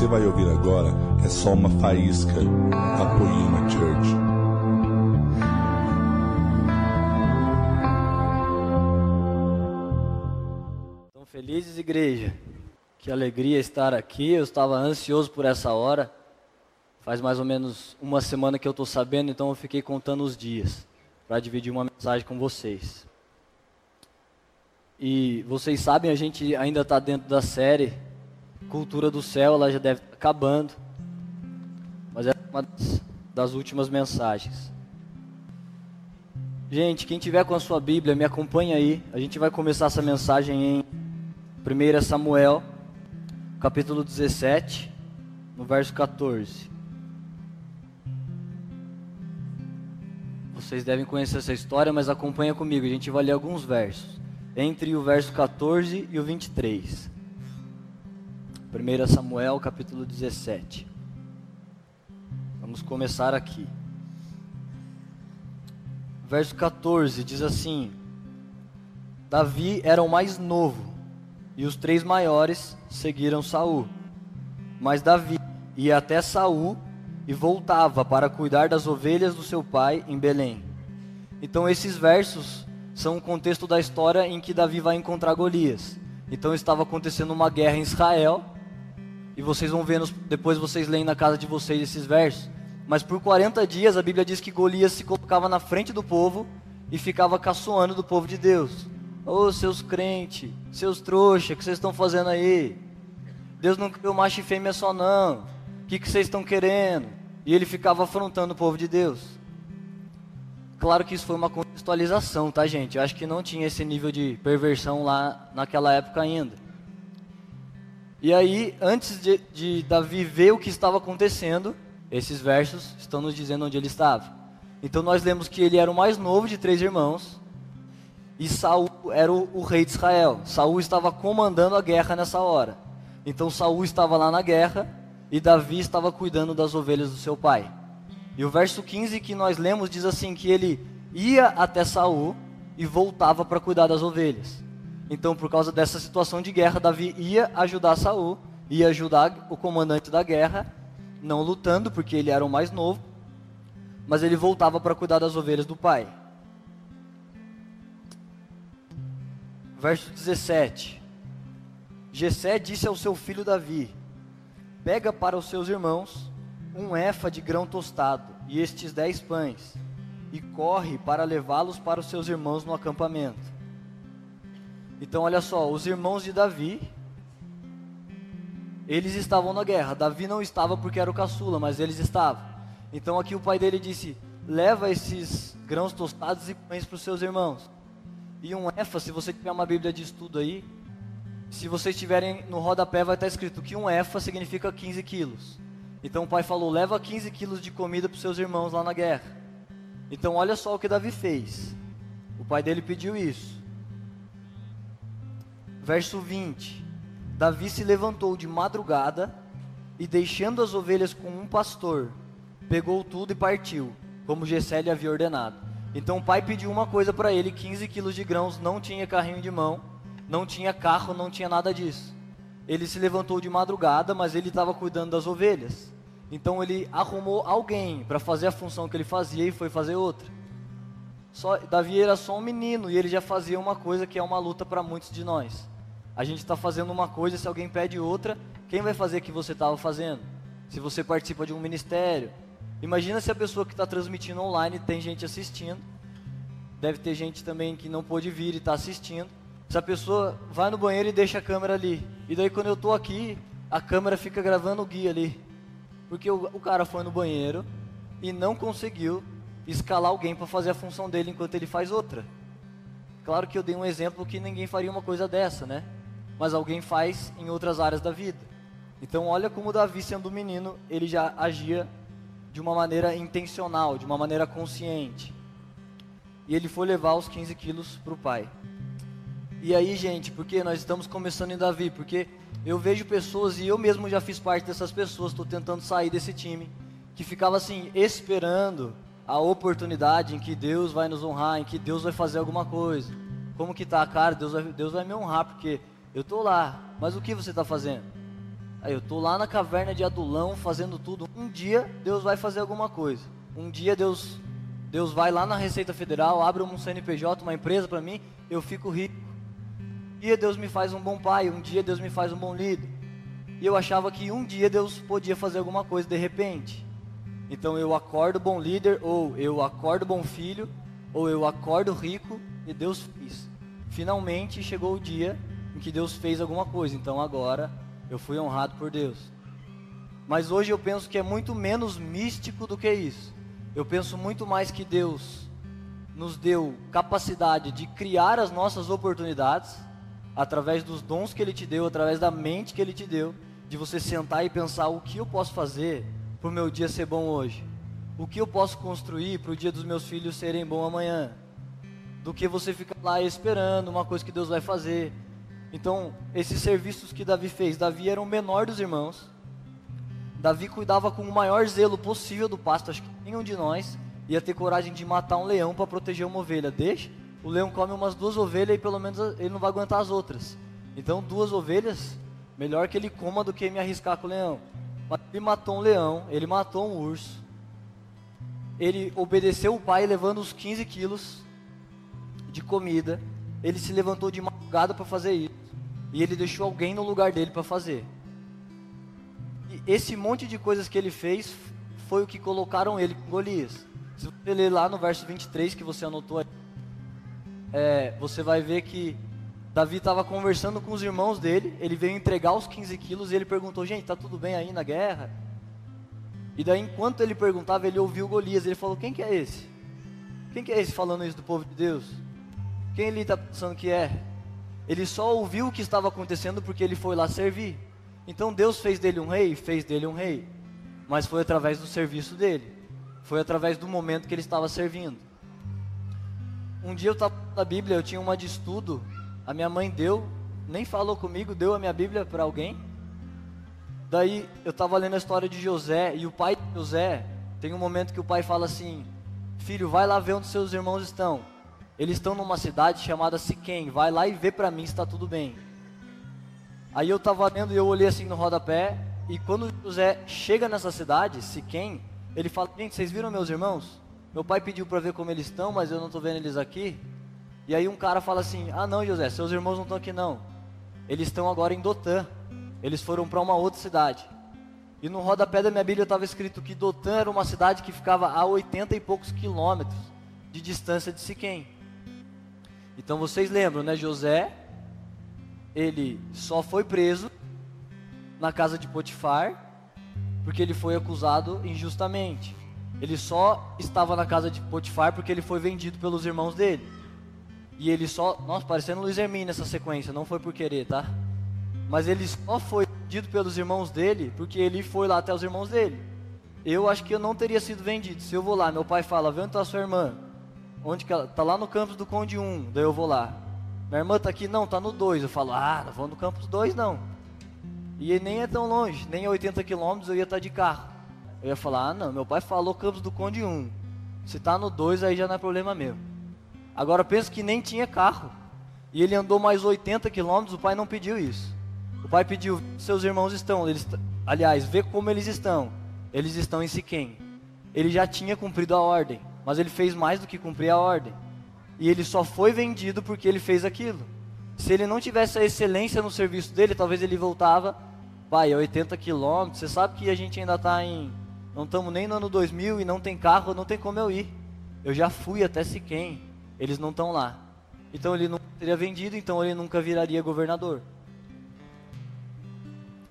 você vai ouvir agora é só uma faísca da Poema Church. Estão felizes, igreja? Que alegria estar aqui. Eu estava ansioso por essa hora. Faz mais ou menos uma semana que eu estou sabendo, então eu fiquei contando os dias para dividir uma mensagem com vocês. E vocês sabem, a gente ainda está dentro da série Cultura do Céu, ela já deve estar acabando. Mas é uma das, últimas mensagens. Gente, quem tiver com a sua Bíblia, me acompanha aí. A gente vai começar essa mensagem em 1 Samuel, capítulo 17, no verso 14. Vocês devem conhecer essa história, mas acompanha comigo. A gente vai ler alguns versos. Entre o verso 14 e o 23. 1 Samuel, capítulo 17. Vamos começar aqui. Verso 14 diz assim: Davi era o mais novo, e os três maiores seguiram Saul. Mas Davi ia até Saul e voltava para cuidar das ovelhas do seu pai em Belém. Então esses versos são um contexto da história em que Davi vai encontrar Golias. Então estava acontecendo uma guerra em Israel, e vocês vão ver, depois vocês leem na casa de vocês esses versos. Mas por 40 dias a Bíblia diz que Golias se colocava na frente do povo e ficava caçoando do povo de Deus. Ô oh, seus crentes, seus trouxa, o que vocês estão fazendo aí? Deus não criou macho e fêmea só não. O que, que vocês estão querendo? E ele ficava afrontando o povo de Deus. Claro que isso foi uma contextualização, tá, gente? Eu acho que não tinha esse nível de perversão lá naquela época ainda. E aí, antes de, de Davi ver o que estava acontecendo, esses versos estão nos dizendo onde ele estava. Então nós lemos que ele era o mais novo de três irmãos e Saul era o, o, rei de Israel. Saul estava comandando a guerra nessa hora. Então Saul estava lá na guerra e Davi estava cuidando das ovelhas do seu pai. E o verso 15 que nós lemos diz assim que ele ia até Saul e voltava para cuidar das ovelhas. Então, por causa dessa situação de guerra, Davi ia ajudar Saul, ia ajudar o comandante da guerra, não lutando porque ele era o mais novo, mas ele voltava para cuidar das ovelhas do pai. Verso 17. Jessé disse ao seu filho Davi: Pega para os seus irmãos um efa de grão tostado e estes dez pães, e corre para levá-los para os seus irmãos no acampamento. Então, olha só, os irmãos de Davi, eles estavam na guerra. Davi não estava porque era o caçula, mas eles estavam. Então, aqui o pai dele disse: leva esses grãos tostados e pães para os seus irmãos. E um efa, se você tiver uma Bíblia de estudo aí, se vocês tiverem no rodapé, vai estar escrito que um efa significa 15 quilos. Então o pai falou: leva 15 quilos de comida para os seus irmãos lá na guerra. Então olha só o que Davi fez. O pai dele pediu isso. Verso 20: Davi se levantou de madrugada e, deixando as ovelhas com um pastor, pegou tudo e partiu, como Gessé lhe havia ordenado. Então o pai pediu uma coisa para ele: 15 quilos de grãos, não tinha carrinho de mão não tinha carro, não tinha nada disso. Ele se levantou de madrugada, mas ele estava cuidando das ovelhas. Então ele arrumou alguém para fazer a função que ele fazia e foi fazer outra. Só, Davi era só um menino e ele já fazia uma coisa que é uma luta para muitos de nós. A gente está fazendo uma coisa, se alguém pede outra, quem vai fazer o que você estava fazendo? Se você participa de um ministério. Imagina se a pessoa que está transmitindo online tem gente assistindo. Deve ter gente também que não pôde vir e está assistindo. Se a pessoa vai no banheiro e deixa a câmera ali. E daí quando eu estou aqui, a câmera fica gravando o guia ali. Porque o, o cara foi no banheiro e não conseguiu escalar alguém para fazer a função dele enquanto ele faz outra. Claro que eu dei um exemplo que ninguém faria uma coisa dessa, né? Mas alguém faz em outras áreas da vida. Então olha como Davi sendo menino, ele já agia de uma maneira intencional, de uma maneira consciente. E ele foi levar os 15 quilos para o pai. E aí, gente, porque nós estamos começando em Davi, porque eu vejo pessoas, e eu mesmo já fiz parte dessas pessoas, estou tentando sair desse time, que ficava assim, esperando a oportunidade em que Deus vai nos honrar, em que Deus vai fazer alguma coisa. Como que tá, cara? Deus vai, Deus vai me honrar, porque eu estou lá, mas o que você está fazendo? Aí eu tô lá na caverna de Adulão fazendo tudo. Um dia Deus vai fazer alguma coisa. Um dia Deus Deus vai lá na Receita Federal, abre um CNPJ, uma empresa para mim, eu fico rico. Um dia Deus me faz um bom pai, um dia Deus me faz um bom líder. E eu achava que um dia Deus podia fazer alguma coisa de repente. Então eu acordo bom líder, ou eu acordo bom filho, ou eu acordo rico e Deus fez. Finalmente chegou o dia em que Deus fez alguma coisa. Então agora eu fui honrado por Deus. Mas hoje eu penso que é muito menos místico do que isso. Eu penso muito mais que Deus nos deu capacidade de criar as nossas oportunidades através dos dons que Ele te deu, através da mente que Ele te deu, de você sentar e pensar o que eu posso fazer para o meu dia ser bom hoje, o que eu posso construir para o dia dos meus filhos serem bom amanhã, do que você ficar lá esperando uma coisa que Deus vai fazer. Então, esses serviços que Davi fez, Davi era o menor dos irmãos. Davi cuidava com o maior zelo possível do pasto. Acho que nenhum de nós ia ter coragem de matar um leão para proteger uma ovelha. Deixa, o leão come umas duas ovelhas e pelo menos ele não vai aguentar as outras. Então, duas ovelhas, melhor que ele coma do que me arriscar com o leão. Mas ele matou um leão, ele matou um urso. Ele obedeceu o pai levando os 15 quilos de comida. Ele se levantou de madrugada para fazer isso. E ele deixou alguém no lugar dele para fazer. E esse monte de coisas que ele fez foi o que colocaram ele com Golias. Se você ler lá no verso 23 que você anotou aí, é, você vai ver que Davi estava conversando com os irmãos dele, ele veio entregar os 15 quilos e ele perguntou, gente, tá tudo bem aí na guerra? E daí, enquanto ele perguntava, ele ouviu Golias, ele falou, quem que é esse? Quem que é esse falando isso do povo de Deus? Quem ele está pensando que é? Ele só ouviu o que estava acontecendo porque ele foi lá servir. Então Deus fez dele um rei, fez dele um rei, mas foi através do serviço dele, foi através do momento que ele estava servindo. Um dia eu estava na Bíblia, eu tinha uma de estudo, a minha mãe deu, nem falou comigo, deu a minha Bíblia para alguém. Daí eu estava lendo a história de José e o pai de José tem um momento que o pai fala assim: Filho, vai lá ver onde seus irmãos estão. Eles estão numa cidade chamada Siquém. Vai lá e vê para mim se está tudo bem. Aí eu estava lendo e eu olhei assim no rodapé. E quando José chega nessa cidade, Siquém, ele fala: Gente, vocês viram meus irmãos? Meu pai pediu para ver como eles estão, mas eu não estou vendo eles aqui. E aí um cara fala assim: Ah, não, José, seus irmãos não estão aqui não. Eles estão agora em Dotã. Eles foram para uma outra cidade. E no rodapé da minha Bíblia estava escrito que Dotã era uma cidade que ficava a 80 e poucos quilômetros de distância de Siquém. Então vocês lembram, né? José, ele só foi preso na casa de Potifar porque ele foi acusado injustamente. Ele só estava na casa de Potifar porque ele foi vendido pelos irmãos dele. E ele só, nossa, parecendo Luiz Hermínio nessa sequência, não foi por querer, tá? Mas ele só foi vendido pelos irmãos dele porque ele foi lá até os irmãos dele. Eu acho que eu não teria sido vendido. Se eu vou lá, meu pai fala, onde está sua irmã? Onde que ela? Tá lá no campus do Conde 1, daí eu vou lá. Minha irmã tá aqui? Não, tá no 2. Eu falo, ah, não vou no campus 2 não. E nem é tão longe, nem é 80 quilômetros eu ia estar tá de carro. Eu ia falar, ah não, meu pai falou campus do Conde 1. Se tá no 2 aí já não é problema meu. Agora penso que nem tinha carro. E ele andou mais 80 quilômetros, o pai não pediu isso. O pai pediu, seus irmãos estão, eles, aliás, vê como eles estão. Eles estão em Siquém. Ele já tinha cumprido a ordem mas ele fez mais do que cumprir a ordem. E ele só foi vendido porque ele fez aquilo. Se ele não tivesse a excelência no serviço dele, talvez ele voltava, pai, a 80 quilômetros. Você sabe que a gente ainda está em. Não estamos nem no ano 2000 e não tem carro, não tem como eu ir. Eu já fui até Siquém, eles não estão lá. Então ele não teria vendido, então ele nunca viraria governador.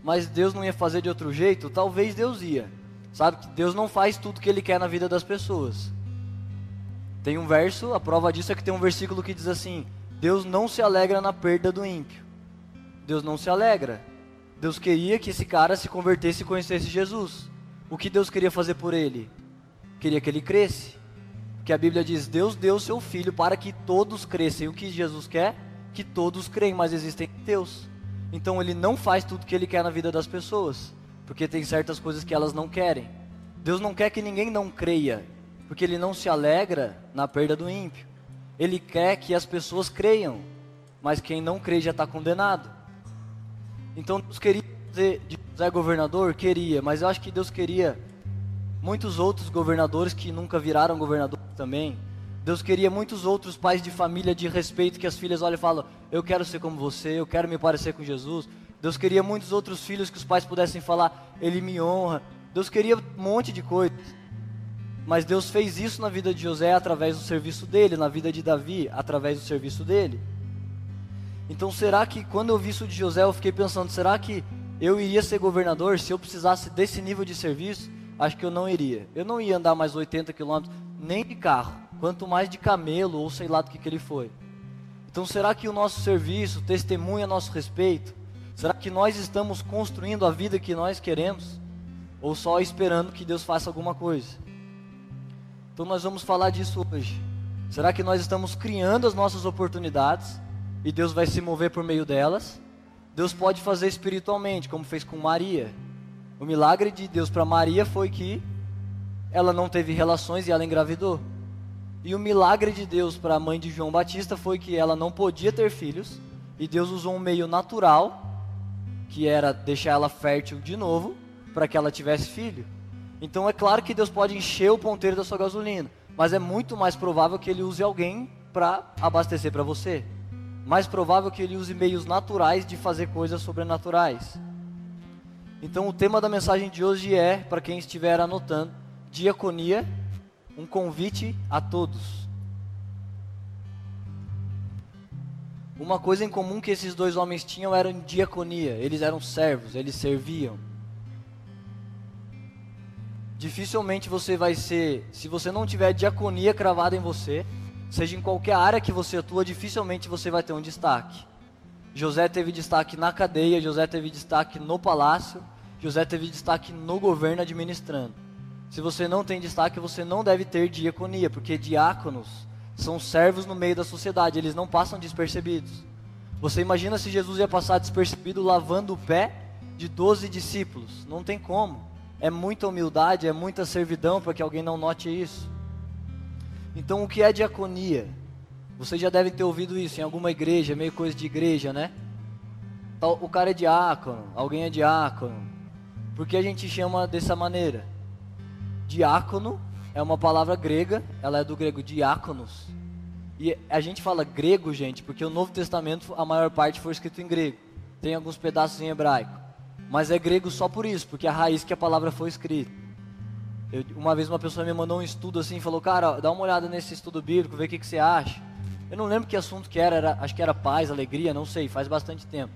Mas Deus não ia fazer de outro jeito? Talvez Deus ia. Sabe que Deus não faz tudo que ele quer na vida das pessoas. Tem um verso, a prova disso é que tem um versículo que diz assim: Deus não se alegra na perda do ímpio. Deus não se alegra. Deus queria que esse cara se convertesse e conhecesse Jesus. O que Deus queria fazer por ele? Queria que ele cresce. Porque a Bíblia diz: Deus deu seu filho para que todos cresçam. E o que Jesus quer? Que todos creem, mas existem Deus. Então ele não faz tudo que ele quer na vida das pessoas, porque tem certas coisas que elas não querem. Deus não quer que ninguém não creia, porque ele não se alegra na perda do ímpio. Ele quer que as pessoas creiam, mas quem não crê já está condenado. Então Deus queria que de José governador? Queria, mas eu acho que Deus queria muitos outros governadores que nunca viraram governador também. Deus queria muitos outros pais de família de respeito que as filhas olham e falam: Eu quero ser como você, eu quero me parecer com Jesus. Deus queria muitos outros filhos que os pais pudessem falar: Ele me honra. Deus queria um monte de coisas. Mas Deus fez isso na vida de José através do serviço dele, na vida de Davi através do serviço dele. Então será que quando eu vi isso de José, eu fiquei pensando: será que eu iria ser governador se eu precisasse desse nível de serviço? Acho que eu não iria. Eu não ia andar mais 80 quilômetros, nem de carro, quanto mais de camelo ou sei lá do que, que ele foi. Então será que o nosso serviço testemunha nosso respeito? Será que nós estamos construindo a vida que nós queremos? Ou só esperando que Deus faça alguma coisa? Então nós vamos falar disso hoje. Será que nós estamos criando as nossas oportunidades e Deus vai se mover por meio delas? Deus pode fazer espiritualmente, como fez com Maria. O milagre de Deus para Maria foi que ela não teve relações e ela engravidou. E o milagre de Deus para a mãe de João Batista foi que ela não podia ter filhos e Deus usou um meio natural, que era deixar ela fértil de novo, para que ela tivesse filho. Então é claro que Deus pode encher o ponteiro da sua gasolina, mas é muito mais provável que ele use alguém para abastecer para você. Mais provável que ele use meios naturais de fazer coisas sobrenaturais. Então o tema da mensagem de hoje é, para quem estiver anotando, diaconia, um convite a todos. Uma coisa em comum que esses dois homens tinham era diaconia, eles eram servos, eles serviam. Dificilmente você vai ser, se você não tiver diaconia cravada em você, seja em qualquer área que você atua, dificilmente você vai ter um destaque. José teve destaque na cadeia, José teve destaque no palácio, José teve destaque no governo administrando. Se você não tem destaque, você não deve ter diaconia, porque diáconos são servos no meio da sociedade, eles não passam despercebidos. Você imagina se Jesus ia passar despercebido lavando o pé de 12 discípulos? Não tem como. É muita humildade, é muita servidão para que alguém não note isso. Então, o que é diaconia? Vocês já devem ter ouvido isso em alguma igreja, meio coisa de igreja, né? O cara é diácono, alguém é diácono. Por que a gente chama dessa maneira? Diácono é uma palavra grega, ela é do grego diáconos. E a gente fala grego, gente, porque o Novo Testamento, a maior parte foi escrito em grego. Tem alguns pedaços em hebraico. Mas é grego só por isso, porque é a raiz que a palavra foi escrita. Eu, uma vez uma pessoa me mandou um estudo assim, falou, cara, dá uma olhada nesse estudo bíblico, vê o que, que você acha. Eu não lembro que assunto que era, era, acho que era paz, alegria, não sei, faz bastante tempo.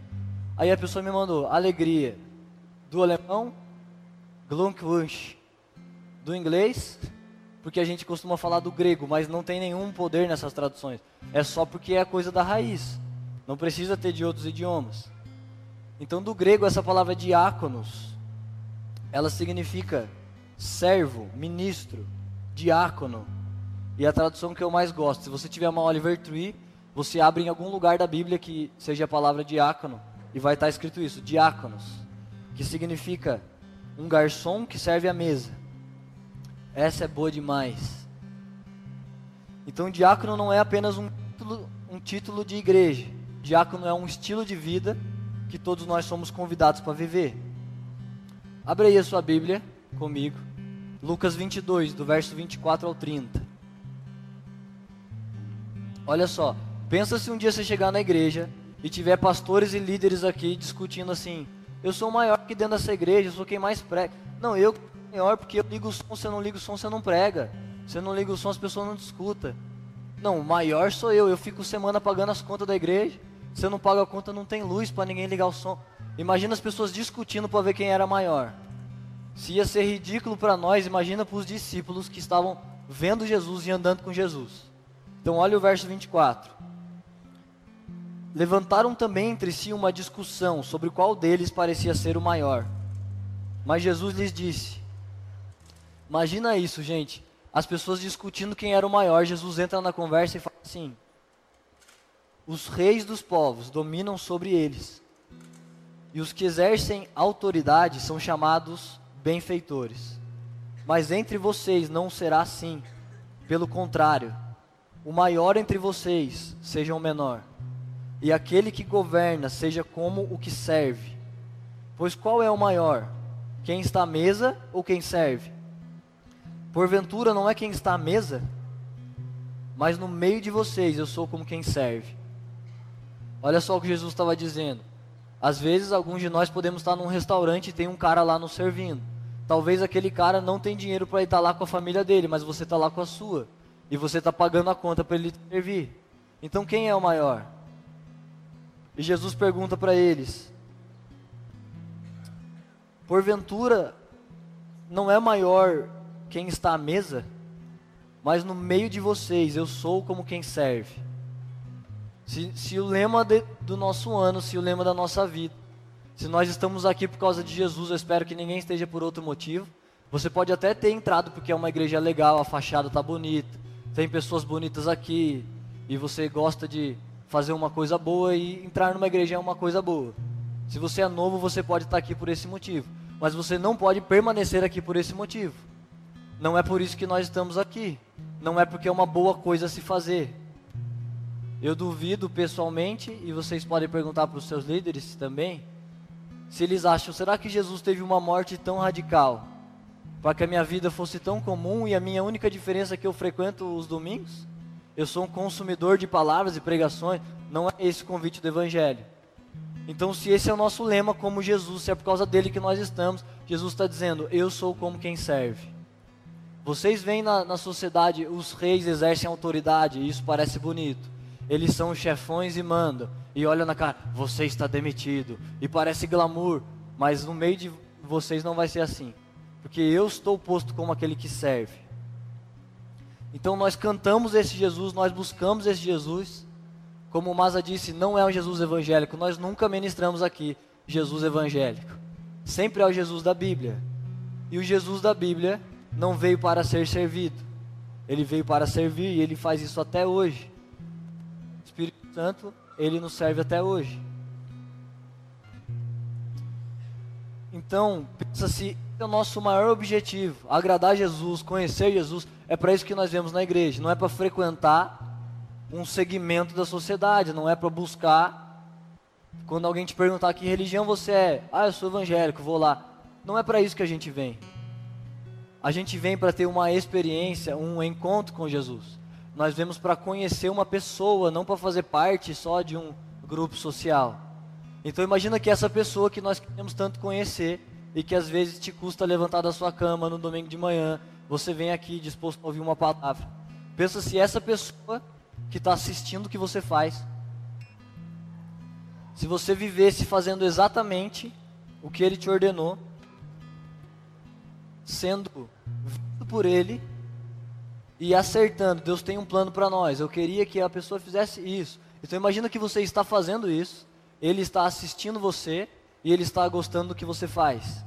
Aí a pessoa me mandou, alegria, do alemão, Glückwunsch, do inglês, porque a gente costuma falar do grego, mas não tem nenhum poder nessas traduções. É só porque é coisa da raiz. Não precisa ter de outros idiomas. Então, do grego, essa palavra diáconos, ela significa servo, ministro, diácono. E a tradução que eu mais gosto, se você tiver uma Oliver Tree, você abre em algum lugar da Bíblia que seja a palavra diácono e vai estar escrito isso, diáconos, que significa um garçom que serve a mesa. Essa é boa demais. Então, diácono não é apenas um título, um título de igreja. Diácono é um estilo de vida que todos nós somos convidados para viver. Abra aí a sua Bíblia comigo. Lucas 22, do verso 24 ao 30. Olha só, pensa se um dia você chegar na igreja e tiver pastores e líderes aqui discutindo assim: eu sou maior que dentro dessa igreja, eu sou quem mais prega. Não, eu maior porque eu ligo o som, você não liga o som, você não prega. Você não liga o som, as pessoas não discutem. Não, maior sou eu, eu fico semana pagando as contas da igreja. Você não paga a conta, não tem luz para ninguém ligar o som. Imagina as pessoas discutindo para ver quem era maior. Se ia ser ridículo para nós, imagina para os discípulos que estavam vendo Jesus e andando com Jesus. Então, olha o verso 24. Levantaram também entre si uma discussão sobre qual deles parecia ser o maior. Mas Jesus lhes disse: Imagina isso, gente. As pessoas discutindo quem era o maior. Jesus entra na conversa e fala assim: Os reis dos povos dominam sobre eles, e os que exercem autoridade são chamados benfeitores. Mas entre vocês não será assim. Pelo contrário, o maior entre vocês seja o menor, e aquele que governa seja como o que serve. Pois qual é o maior? Quem está à mesa ou quem serve? Porventura não é quem está à mesa, mas no meio de vocês eu sou como quem serve. Olha só o que Jesus estava dizendo. Às vezes, alguns de nós podemos estar num restaurante e tem um cara lá nos servindo. Talvez aquele cara não tem dinheiro para estar lá com a família dele, mas você está lá com a sua. E você está pagando a conta para ele te servir. Então, quem é o maior? E Jesus pergunta para eles: Porventura, não é maior quem está à mesa, mas no meio de vocês eu sou como quem serve. Se, se o lema de, do nosso ano, se o lema da nossa vida, se nós estamos aqui por causa de Jesus, eu espero que ninguém esteja por outro motivo. Você pode até ter entrado porque é uma igreja legal, a fachada está bonita, tem pessoas bonitas aqui, e você gosta de fazer uma coisa boa e entrar numa igreja é uma coisa boa. Se você é novo, você pode estar aqui por esse motivo, mas você não pode permanecer aqui por esse motivo. Não é por isso que nós estamos aqui. Não é porque é uma boa coisa se fazer. Eu duvido pessoalmente, e vocês podem perguntar para os seus líderes também, se eles acham, será que Jesus teve uma morte tão radical para que a minha vida fosse tão comum e a minha única diferença é que eu frequento os domingos? Eu sou um consumidor de palavras e pregações, não é esse o convite do Evangelho. Então, se esse é o nosso lema como Jesus, se é por causa dele que nós estamos, Jesus está dizendo: Eu sou como quem serve. Vocês veem na, na sociedade, os reis exercem autoridade, e isso parece bonito. Eles são chefões e mandam. E olha na cara, você está demitido. E parece glamour, mas no meio de vocês não vai ser assim. Porque eu estou posto como aquele que serve. Então nós cantamos esse Jesus, nós buscamos esse Jesus. Como o Maza disse, não é um Jesus evangélico. Nós nunca ministramos aqui Jesus evangélico. Sempre é o Jesus da Bíblia. E o Jesus da Bíblia não veio para ser servido. Ele veio para servir e ele faz isso até hoje. Espírito Santo, ele nos serve até hoje. Então, pensa se é o nosso maior objetivo, agradar Jesus, conhecer Jesus, é para isso que nós vemos na igreja, não é para frequentar um segmento da sociedade, não é para buscar quando alguém te perguntar que religião você é, ah, eu sou evangélico, vou lá. Não é para isso que a gente vem. A gente vem para ter uma experiência, um encontro com Jesus. Nós vemos para conhecer uma pessoa, não para fazer parte só de um grupo social. Então imagina que essa pessoa que nós queremos tanto conhecer e que às vezes te custa levantar da sua cama no domingo de manhã, você vem aqui disposto a ouvir uma palavra. Pensa se essa pessoa que está assistindo o que você faz, se você vivesse fazendo exatamente o que ele te ordenou, sendo visto por Ele e acertando. Deus tem um plano para nós. Eu queria que a pessoa fizesse isso. Então imagina que você está fazendo isso, Ele está assistindo você e Ele está gostando do que você faz.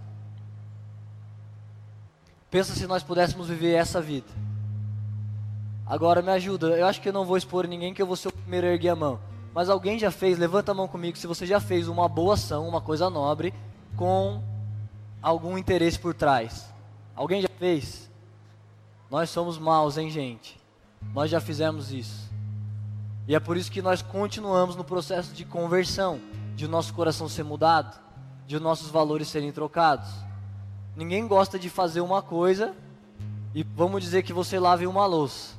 Pensa se nós pudéssemos viver essa vida. Agora me ajuda. Eu acho que eu não vou expor ninguém que eu vou ser o primeiro a erguer a mão. Mas alguém já fez, levanta a mão comigo se você já fez uma boa ação, uma coisa nobre, com algum interesse por trás. Alguém já fez? Nós somos maus, hein, gente? Nós já fizemos isso. E é por isso que nós continuamos no processo de conversão, de nosso coração ser mudado, de nossos valores serem trocados. Ninguém gosta de fazer uma coisa e vamos dizer que você lave uma louça.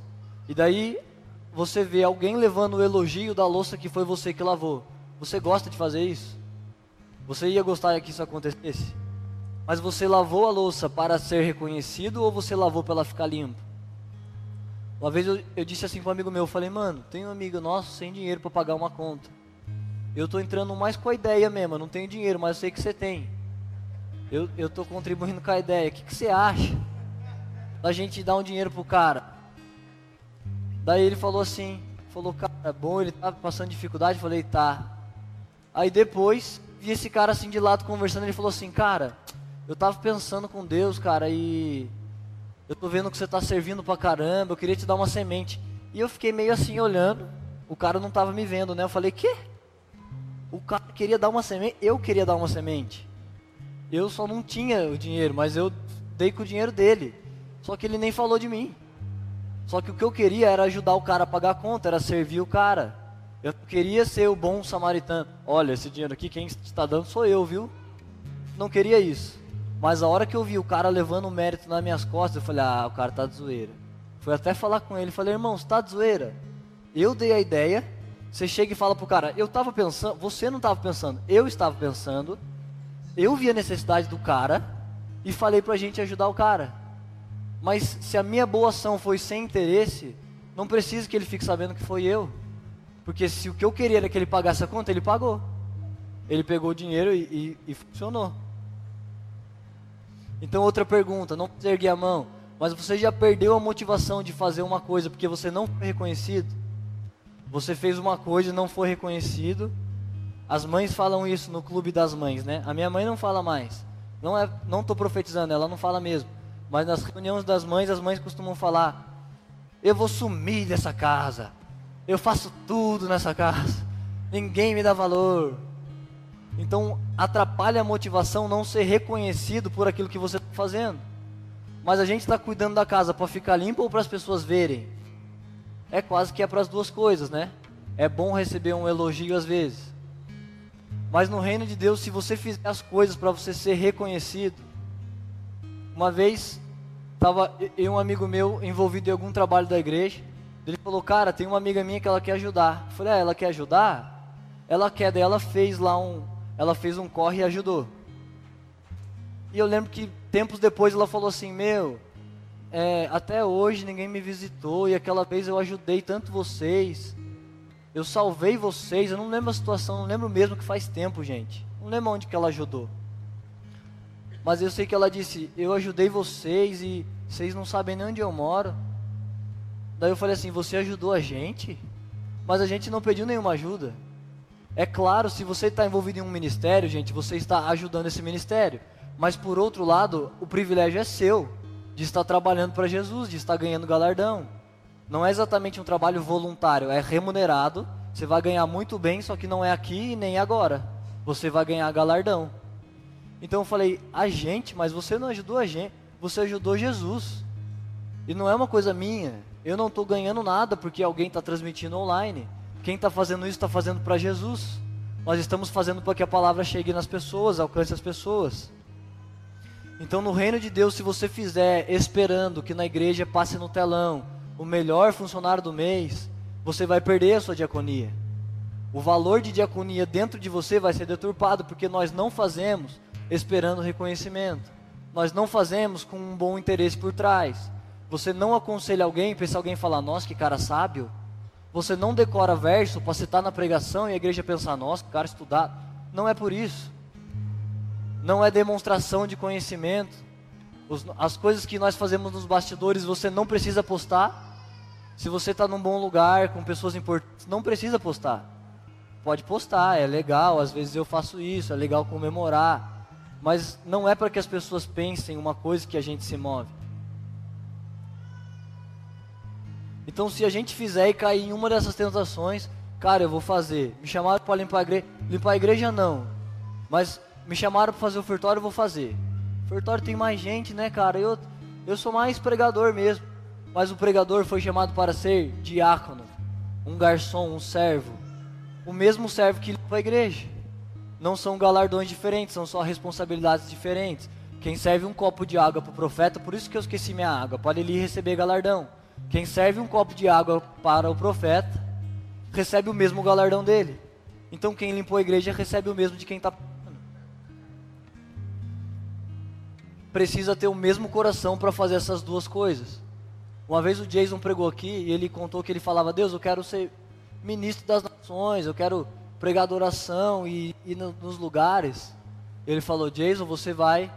E daí você vê alguém levando o elogio da louça que foi você que lavou. Você gosta de fazer isso? Você ia gostar que isso acontecesse? Mas você lavou a louça para ser reconhecido ou você lavou para ela ficar limpa? Uma vez eu, eu disse assim para um amigo meu, eu falei, mano, tem um amigo nosso sem dinheiro para pagar uma conta. Eu estou entrando mais com a ideia mesmo, eu não tenho dinheiro, mas eu sei que você tem. Eu estou contribuindo com a ideia. O que, que você acha? Da gente dar um dinheiro pro cara. Daí ele falou assim, falou, cara, é bom, ele tá passando dificuldade, eu falei, tá. Aí depois, vi esse cara assim de lado conversando, ele falou assim, cara, eu tava pensando com Deus, cara, e eu tô vendo que você tá servindo pra caramba, eu queria te dar uma semente. E eu fiquei meio assim olhando, o cara não tava me vendo, né? Eu falei, que? O cara queria dar uma semente, eu queria dar uma semente. Eu só não tinha o dinheiro, mas eu dei com o dinheiro dele. Só que ele nem falou de mim. Só que o que eu queria era ajudar o cara a pagar a conta, era servir o cara. Eu queria ser o bom samaritano. Olha, esse dinheiro aqui, quem está dando sou eu, viu? não queria isso. Mas a hora que eu vi o cara levando o mérito nas minhas costas, eu falei, ah, o cara tá de zoeira. Fui até falar com ele, falei, irmão, você tá de zoeira? Eu dei a ideia, você chega e fala pro cara, eu tava pensando, você não tava pensando, eu estava pensando, eu vi a necessidade do cara e falei pra gente ajudar o cara. Mas se a minha boa ação foi sem interesse, não precisa que ele fique sabendo que foi eu. Porque se o que eu queria era que ele pagasse a conta, ele pagou. Ele pegou o dinheiro e, e, e funcionou. Então, outra pergunta, não ergue a mão, mas você já perdeu a motivação de fazer uma coisa porque você não foi reconhecido? Você fez uma coisa e não foi reconhecido. As mães falam isso no clube das mães, né? A minha mãe não fala mais. Não é, não estou profetizando, ela não fala mesmo. Mas nas reuniões das mães, as mães costumam falar: Eu vou sumir dessa casa. Eu faço tudo nessa casa. Ninguém me dá valor. Então atrapalha a motivação não ser reconhecido por aquilo que você está fazendo. Mas a gente está cuidando da casa para ficar limpa ou para as pessoas verem? É quase que é para as duas coisas, né? É bom receber um elogio às vezes. Mas no reino de Deus, se você fizer as coisas para você ser reconhecido, uma vez estava eu um amigo meu envolvido em algum trabalho da igreja. Ele falou, cara, tem uma amiga minha que ela quer ajudar. Eu falei, ah, ela quer ajudar? Ela quer, daí ela fez lá um, ela fez um corre e ajudou. E eu lembro que tempos depois ela falou assim: Meu, é, até hoje ninguém me visitou e aquela vez eu ajudei tanto vocês. Eu salvei vocês. Eu não lembro a situação, não lembro mesmo que faz tempo, gente. Não lembro onde que ela ajudou. Mas eu sei que ela disse: Eu ajudei vocês e vocês não sabem nem onde eu moro. Daí eu falei assim: Você ajudou a gente? Mas a gente não pediu nenhuma ajuda. É claro, se você está envolvido em um ministério, gente, você está ajudando esse ministério. Mas por outro lado, o privilégio é seu de estar trabalhando para Jesus, de estar ganhando galardão. Não é exatamente um trabalho voluntário, é remunerado. Você vai ganhar muito bem, só que não é aqui e nem agora. Você vai ganhar galardão. Então eu falei, a gente, mas você não ajudou a gente, você ajudou Jesus. E não é uma coisa minha. Eu não estou ganhando nada porque alguém está transmitindo online. Quem está fazendo isso está fazendo para Jesus. Nós estamos fazendo para que a palavra chegue nas pessoas, alcance as pessoas. Então, no reino de Deus, se você fizer esperando que na igreja passe no telão o melhor funcionário do mês, você vai perder a sua diaconia. O valor de diaconia dentro de você vai ser deturpado, porque nós não fazemos esperando reconhecimento. Nós não fazemos com um bom interesse por trás. Você não aconselha alguém, pensa alguém falar, nossa, que cara sábio. Você não decora verso para citar na pregação e a igreja pensar, nossa, o cara estudar. Não é por isso. Não é demonstração de conhecimento. Os, as coisas que nós fazemos nos bastidores você não precisa postar. Se você está num bom lugar com pessoas importantes, não precisa postar. Pode postar, é legal. Às vezes eu faço isso, é legal comemorar. Mas não é para que as pessoas pensem uma coisa que a gente se move. Então, se a gente fizer e cair em uma dessas tentações, cara, eu vou fazer. Me chamaram para limpar a igreja. Limpar a igreja não. Mas me chamaram para fazer o ofertório, eu vou fazer. O tem mais gente, né, cara? Eu, eu sou mais pregador mesmo. Mas o pregador foi chamado para ser diácono, um garçom, um servo. O mesmo servo que limpa a igreja. Não são galardões diferentes, são só responsabilidades diferentes. Quem serve um copo de água para o profeta, por isso que eu esqueci minha água, pode ele receber galardão. Quem serve um copo de água para o profeta recebe o mesmo galardão dele. Então quem limpou a igreja recebe o mesmo de quem está. Precisa ter o mesmo coração para fazer essas duas coisas. Uma vez o Jason pregou aqui e ele contou que ele falava: Deus, eu quero ser ministro das nações, eu quero pregar adoração e ir nos lugares. Ele falou: Jason, você vai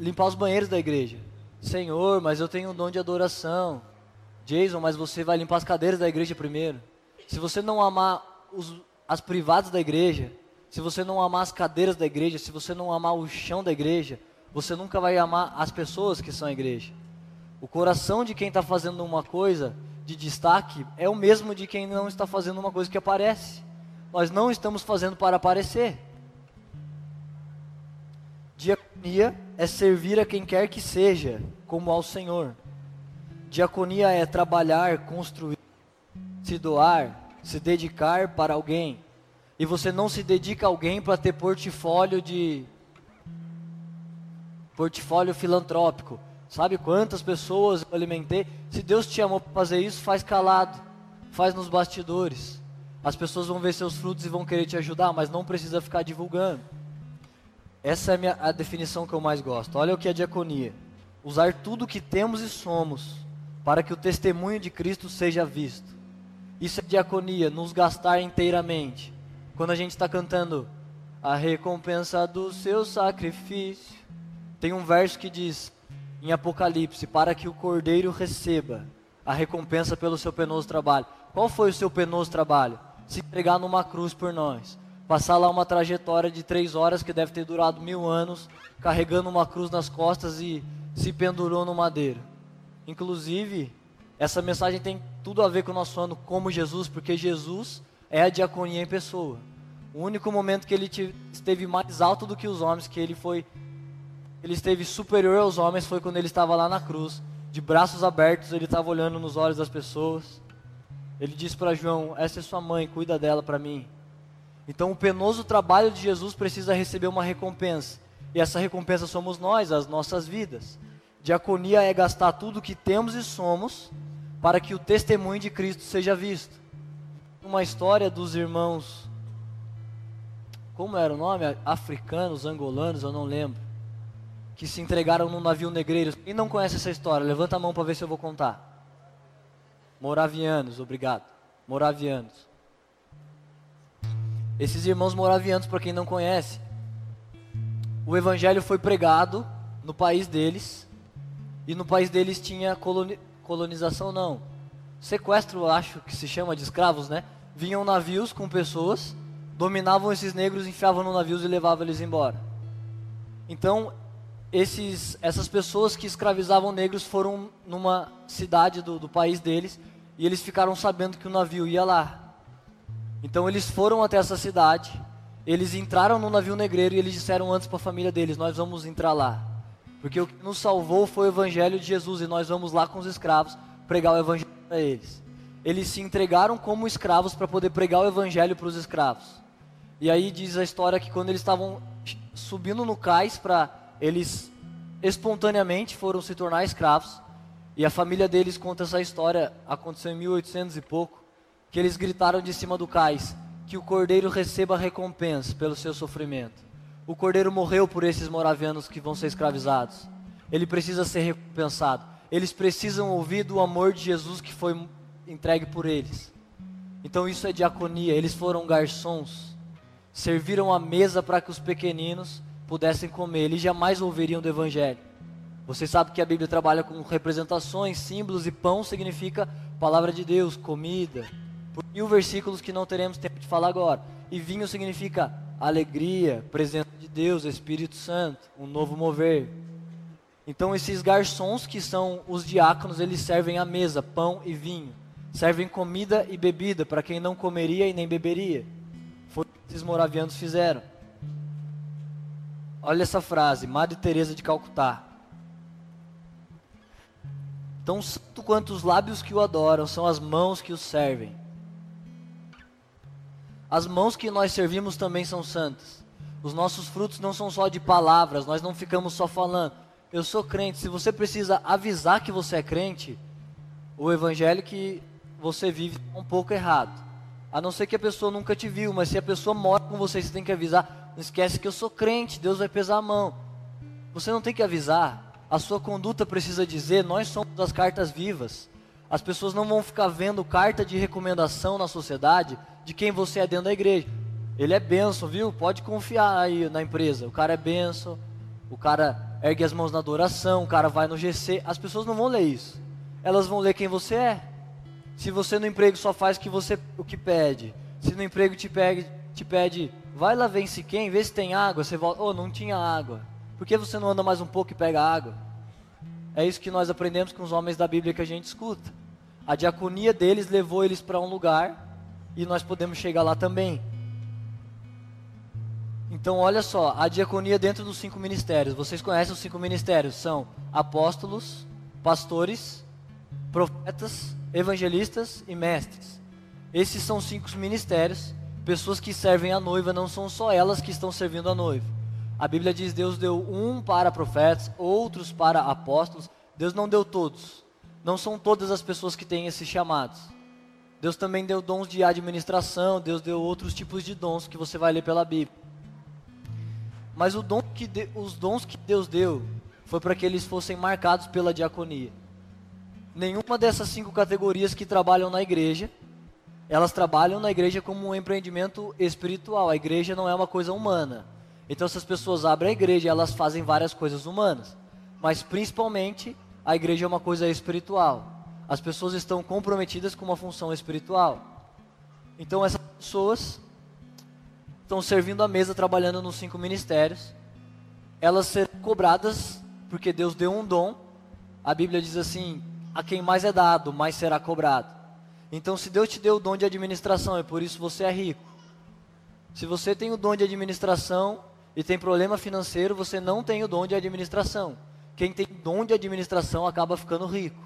limpar os banheiros da igreja. Senhor, mas eu tenho um dom de adoração. Jason, mas você vai limpar as cadeiras da igreja primeiro. Se você não amar os, as privadas da igreja, se você não amar as cadeiras da igreja, se você não amar o chão da igreja, você nunca vai amar as pessoas que são a igreja. O coração de quem está fazendo uma coisa de destaque é o mesmo de quem não está fazendo uma coisa que aparece. Nós não estamos fazendo para aparecer. Diaconia é servir a quem quer que seja, como ao Senhor. Diaconia é trabalhar, construir, se doar, se dedicar para alguém. E você não se dedica a alguém para ter portfólio de portfólio filantrópico. Sabe quantas pessoas eu alimentei? Se Deus te amou para fazer isso, faz calado, faz nos bastidores. As pessoas vão ver seus frutos e vão querer te ajudar, mas não precisa ficar divulgando. Essa é a, minha, a definição que eu mais gosto. Olha o que é diaconia: usar tudo que temos e somos para que o testemunho de Cristo seja visto. Isso é diaconia, nos gastar inteiramente. Quando a gente está cantando a recompensa do seu sacrifício, tem um verso que diz em Apocalipse: para que o cordeiro receba a recompensa pelo seu penoso trabalho. Qual foi o seu penoso trabalho? Se entregar numa cruz por nós. Passar lá uma trajetória de três horas que deve ter durado mil anos, carregando uma cruz nas costas e se pendurou no madeiro. Inclusive, essa mensagem tem tudo a ver com o nosso ano como Jesus, porque Jesus é a diaconia em pessoa. O único momento que ele esteve mais alto do que os homens, que ele foi ele esteve superior aos homens foi quando ele estava lá na cruz, de braços abertos, ele estava olhando nos olhos das pessoas. Ele disse para João: Essa é sua mãe, cuida dela para mim. Então, o penoso trabalho de Jesus precisa receber uma recompensa. E essa recompensa somos nós, as nossas vidas. Diaconia é gastar tudo que temos e somos para que o testemunho de Cristo seja visto. Uma história dos irmãos, como era o nome? Africanos, angolanos, eu não lembro que se entregaram num navio negreiro. Quem não conhece essa história, levanta a mão para ver se eu vou contar. Moravianos, obrigado. Moravianos. Esses irmãos moravianos, para quem não conhece, o evangelho foi pregado no país deles, e no país deles tinha coloni colonização, não. Sequestro, acho que se chama de escravos, né? Vinham navios com pessoas, dominavam esses negros, enfiavam no navios e levavam eles embora. Então, esses, essas pessoas que escravizavam negros foram numa cidade do, do país deles e eles ficaram sabendo que o navio ia lá. Então eles foram até essa cidade, eles entraram no navio negreiro e eles disseram antes para a família deles: Nós vamos entrar lá. Porque o que nos salvou foi o evangelho de Jesus e nós vamos lá com os escravos pregar o evangelho para eles. Eles se entregaram como escravos para poder pregar o evangelho para os escravos. E aí diz a história que quando eles estavam subindo no cais para eles espontaneamente foram se tornar escravos. E a família deles conta essa história, aconteceu em 1800 e pouco, que eles gritaram de cima do cais que o cordeiro receba recompensa pelo seu sofrimento. O cordeiro morreu por esses moravianos que vão ser escravizados. Ele precisa ser recompensado. Eles precisam ouvir do amor de Jesus que foi entregue por eles. Então isso é diaconia. Eles foram garçons, serviram a mesa para que os pequeninos pudessem comer, eles jamais ouviriam do Evangelho. Você sabe que a Bíblia trabalha com representações, símbolos e pão significa palavra de Deus, comida. Por mil versículos que não teremos tempo de falar agora. E vinho significa alegria, presença de Deus, Espírito Santo, um novo mover. Então esses garçons que são os diáconos, eles servem a mesa, pão e vinho. Servem comida e bebida para quem não comeria e nem beberia. Foi o que esses moravianos fizeram. Olha essa frase, Madre Teresa de Calcutá. Tão santo quanto os lábios que o adoram são as mãos que o servem. As mãos que nós servimos também são santas. Os nossos frutos não são só de palavras, nós não ficamos só falando. Eu sou crente. Se você precisa avisar que você é crente, o evangelho que você vive é um pouco errado. A não ser que a pessoa nunca te viu, mas se a pessoa mora com você, você tem que avisar. Não esquece que eu sou crente, Deus vai pesar a mão. Você não tem que avisar. A sua conduta precisa dizer: nós somos as cartas vivas. As pessoas não vão ficar vendo carta de recomendação na sociedade de quem você é dentro da igreja. Ele é benção, viu? Pode confiar aí na empresa. O cara é benção, o cara ergue as mãos na adoração, o cara vai no GC. As pessoas não vão ler isso. Elas vão ler quem você é. Se você no emprego só faz o que você o que pede, se no emprego te pede, te pede Vai lá ver se quem, vê se tem água. Você volta, oh, não tinha água. Por que você não anda mais um pouco e pega água? É isso que nós aprendemos com os homens da Bíblia que a gente escuta. A diaconia deles levou eles para um lugar e nós podemos chegar lá também. Então, olha só, a diaconia dentro dos cinco ministérios. Vocês conhecem os cinco ministérios? São apóstolos, pastores, profetas, evangelistas e mestres. Esses são cinco ministérios pessoas que servem a noiva não são só elas que estão servindo a noiva. A Bíblia diz: Deus deu um para profetas, outros para apóstolos. Deus não deu todos. Não são todas as pessoas que têm esses chamados. Deus também deu dons de administração, Deus deu outros tipos de dons que você vai ler pela Bíblia. Mas dom de, os dons que Deus deu foi para que eles fossem marcados pela diaconia. Nenhuma dessas cinco categorias que trabalham na igreja, elas trabalham na igreja como um empreendimento espiritual. A igreja não é uma coisa humana. Então, essas pessoas abrem a igreja, elas fazem várias coisas humanas, mas principalmente a igreja é uma coisa espiritual. As pessoas estão comprometidas com uma função espiritual. Então, essas pessoas estão servindo a mesa, trabalhando nos cinco ministérios. Elas serão cobradas porque Deus deu um dom. A Bíblia diz assim: a quem mais é dado, mais será cobrado. Então, se Deus te deu o dom de administração e por isso você é rico, se você tem o dom de administração, e tem problema financeiro, você não tem o dom de administração. Quem tem dom de administração acaba ficando rico.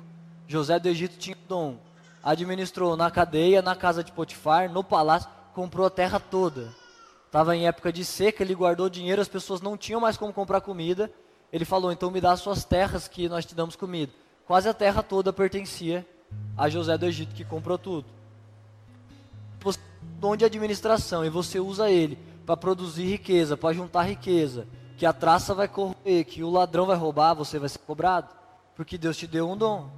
José do Egito tinha dom. Administrou na cadeia, na casa de Potifar, no palácio, comprou a terra toda. Estava em época de seca, ele guardou dinheiro, as pessoas não tinham mais como comprar comida. Ele falou: então me dá as suas terras que nós te damos comida. Quase a terra toda pertencia a José do Egito, que comprou tudo. Você tem dom de administração e você usa ele para produzir riqueza, para juntar riqueza, que a traça vai corroer, que o ladrão vai roubar, você vai ser cobrado, porque Deus te deu um dom.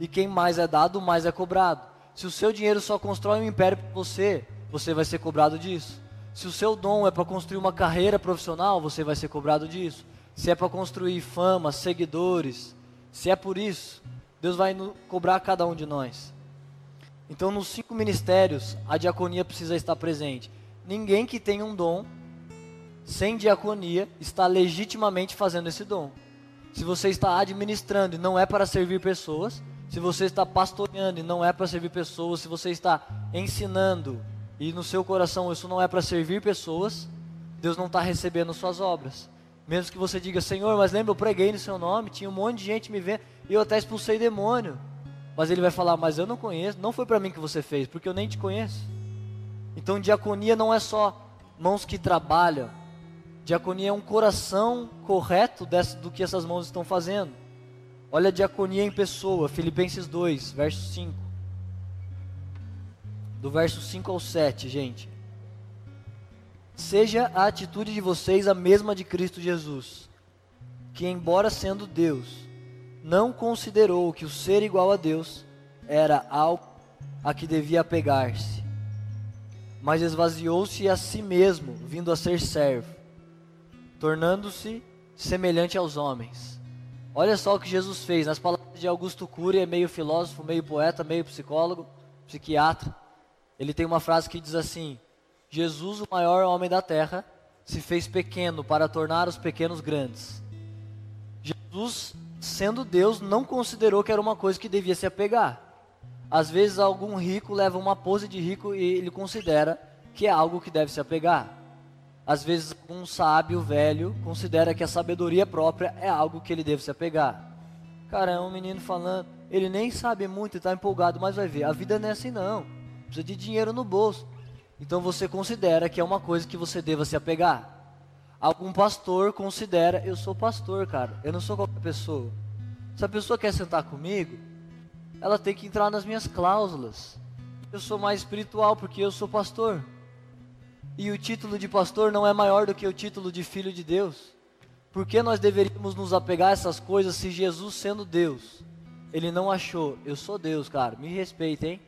E quem mais é dado, mais é cobrado. Se o seu dinheiro só constrói um império para você, você vai ser cobrado disso. Se o seu dom é para construir uma carreira profissional, você vai ser cobrado disso. Se é para construir fama, seguidores, se é por isso, Deus vai cobrar cada um de nós. Então, nos cinco ministérios, a diaconia precisa estar presente ninguém que tem um dom sem diaconia está legitimamente fazendo esse dom. Se você está administrando e não é para servir pessoas, se você está pastoreando e não é para servir pessoas, se você está ensinando e no seu coração isso não é para servir pessoas, Deus não está recebendo suas obras. Mesmo que você diga, Senhor, mas lembra, eu preguei no seu nome, tinha um monte de gente me vendo e eu até expulsei demônio. Mas ele vai falar, mas eu não conheço, não foi para mim que você fez, porque eu nem te conheço. Então, diaconia não é só mãos que trabalham. Diaconia é um coração correto desse, do que essas mãos estão fazendo. Olha a diaconia em pessoa, Filipenses 2, verso 5. Do verso 5 ao 7, gente. Seja a atitude de vocês a mesma de Cristo Jesus, que, embora sendo Deus, não considerou que o ser igual a Deus era algo a que devia apegar-se mas esvaziou-se a si mesmo, vindo a ser servo, tornando-se semelhante aos homens. Olha só o que Jesus fez, nas palavras de Augusto Cury, é meio filósofo, meio poeta, meio psicólogo, psiquiatra. Ele tem uma frase que diz assim: Jesus, o maior homem da terra, se fez pequeno para tornar os pequenos grandes. Jesus, sendo Deus, não considerou que era uma coisa que devia se apegar. Às vezes algum rico leva uma pose de rico e ele considera que é algo que deve se apegar. Às vezes um sábio velho considera que a sabedoria própria é algo que ele deve se apegar. Cara, é um menino falando, ele nem sabe muito e está empolgado, mas vai ver, a vida não é assim não. Precisa de dinheiro no bolso. Então você considera que é uma coisa que você deva se apegar. Algum pastor considera, eu sou pastor, cara, eu não sou qualquer pessoa. Se a pessoa quer sentar comigo, ela tem que entrar nas minhas cláusulas. Eu sou mais espiritual porque eu sou pastor. E o título de pastor não é maior do que o título de filho de Deus. Por que nós deveríamos nos apegar a essas coisas se Jesus, sendo Deus, ele não achou, eu sou Deus, cara, me respeita, hein?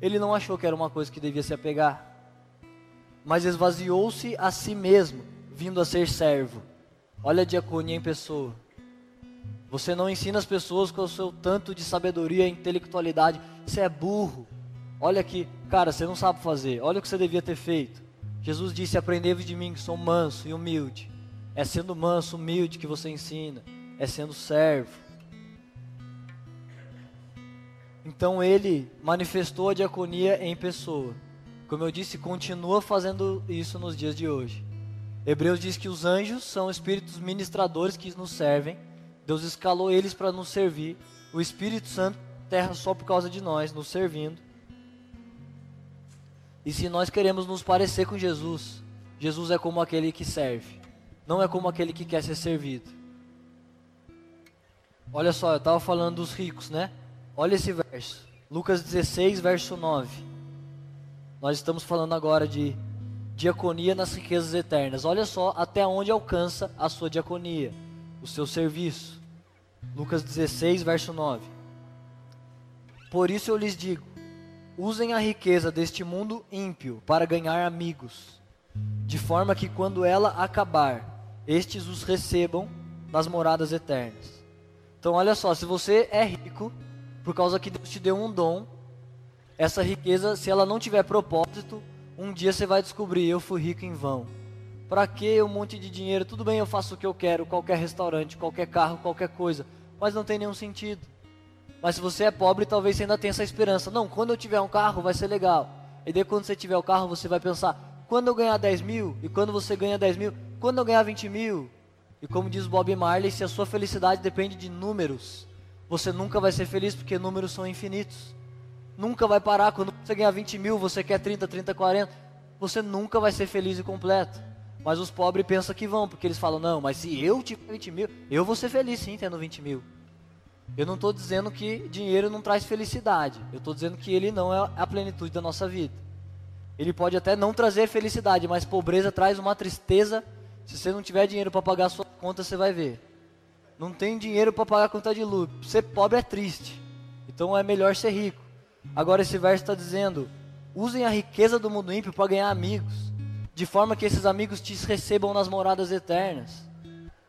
Ele não achou que era uma coisa que devia se apegar. Mas esvaziou-se a si mesmo, vindo a ser servo. Olha a diaconia em pessoa. Você não ensina as pessoas com o seu tanto de sabedoria e intelectualidade. Você é burro. Olha aqui, cara, você não sabe fazer. Olha o que você devia ter feito. Jesus disse: Aprendei de mim que sou manso e humilde. É sendo manso, humilde que você ensina. É sendo servo. Então ele manifestou a diaconia em pessoa. Como eu disse, continua fazendo isso nos dias de hoje. Hebreus diz que os anjos são espíritos ministradores que nos servem Deus escalou eles para nos servir. O Espírito Santo terra só por causa de nós, nos servindo. E se nós queremos nos parecer com Jesus, Jesus é como aquele que serve. não é como aquele que quer ser servido. Olha só, eu estava falando dos ricos, né? Olha esse verso. Lucas 16, verso 9. Nós estamos falando agora de diaconia nas riquezas eternas. Olha só até onde alcança a sua diaconia, o seu serviço. Lucas 16, verso 9. Por isso eu lhes digo: usem a riqueza deste mundo ímpio para ganhar amigos, de forma que quando ela acabar, estes os recebam nas moradas eternas. Então, olha só: se você é rico, por causa que Deus te deu um dom, essa riqueza, se ela não tiver propósito, um dia você vai descobrir, eu fui rico em vão. Para que um monte de dinheiro? Tudo bem, eu faço o que eu quero, qualquer restaurante, qualquer carro, qualquer coisa, mas não tem nenhum sentido. Mas se você é pobre, talvez você ainda tenha essa esperança. Não, quando eu tiver um carro vai ser legal. E daí quando você tiver o carro, você vai pensar, quando eu ganhar 10 mil? E quando você ganha 10 mil? Quando eu ganhar 20 mil? E como diz Bob Marley, se a sua felicidade depende de números, você nunca vai ser feliz porque números são infinitos nunca vai parar. Quando você ganhar 20 mil, você quer 30, 30, 40. Você nunca vai ser feliz e completo. Mas os pobres pensam que vão, porque eles falam: não, mas se eu tiver 20 mil, eu vou ser feliz sim tendo 20 mil. Eu não estou dizendo que dinheiro não traz felicidade. Eu estou dizendo que ele não é a plenitude da nossa vida. Ele pode até não trazer felicidade, mas pobreza traz uma tristeza. Se você não tiver dinheiro para pagar a sua conta, você vai ver. Não tem dinheiro para pagar a conta de luz. Ser pobre é triste. Então é melhor ser rico. Agora esse verso está dizendo: usem a riqueza do mundo ímpio para ganhar amigos, de forma que esses amigos te recebam nas moradas eternas.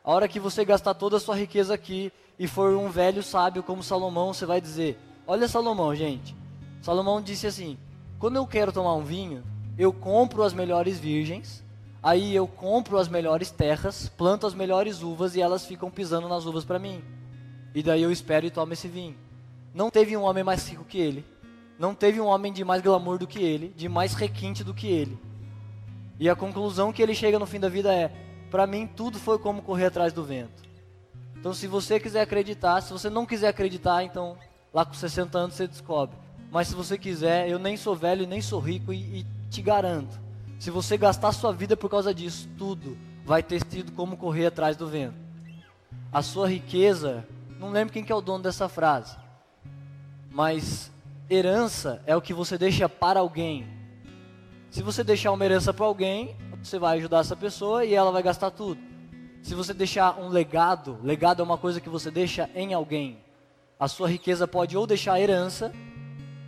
A hora que você gastar toda a sua riqueza aqui e for um velho sábio como Salomão, você vai dizer: Olha Salomão, gente. Salomão disse assim: Quando eu quero tomar um vinho, eu compro as melhores virgens, aí eu compro as melhores terras, planto as melhores uvas e elas ficam pisando nas uvas para mim. E daí eu espero e tomo esse vinho. Não teve um homem mais rico que ele não teve um homem de mais glamour do que ele, de mais requinte do que ele. E a conclusão que ele chega no fim da vida é: para mim tudo foi como correr atrás do vento. Então, se você quiser acreditar, se você não quiser acreditar, então lá com 60 anos você descobre. Mas se você quiser, eu nem sou velho nem sou rico e, e te garanto, se você gastar sua vida por causa disso, tudo vai ter sido como correr atrás do vento. A sua riqueza, não lembro quem que é o dono dessa frase, mas herança é o que você deixa para alguém. Se você deixar uma herança para alguém, você vai ajudar essa pessoa e ela vai gastar tudo. Se você deixar um legado, legado é uma coisa que você deixa em alguém. A sua riqueza pode ou deixar herança,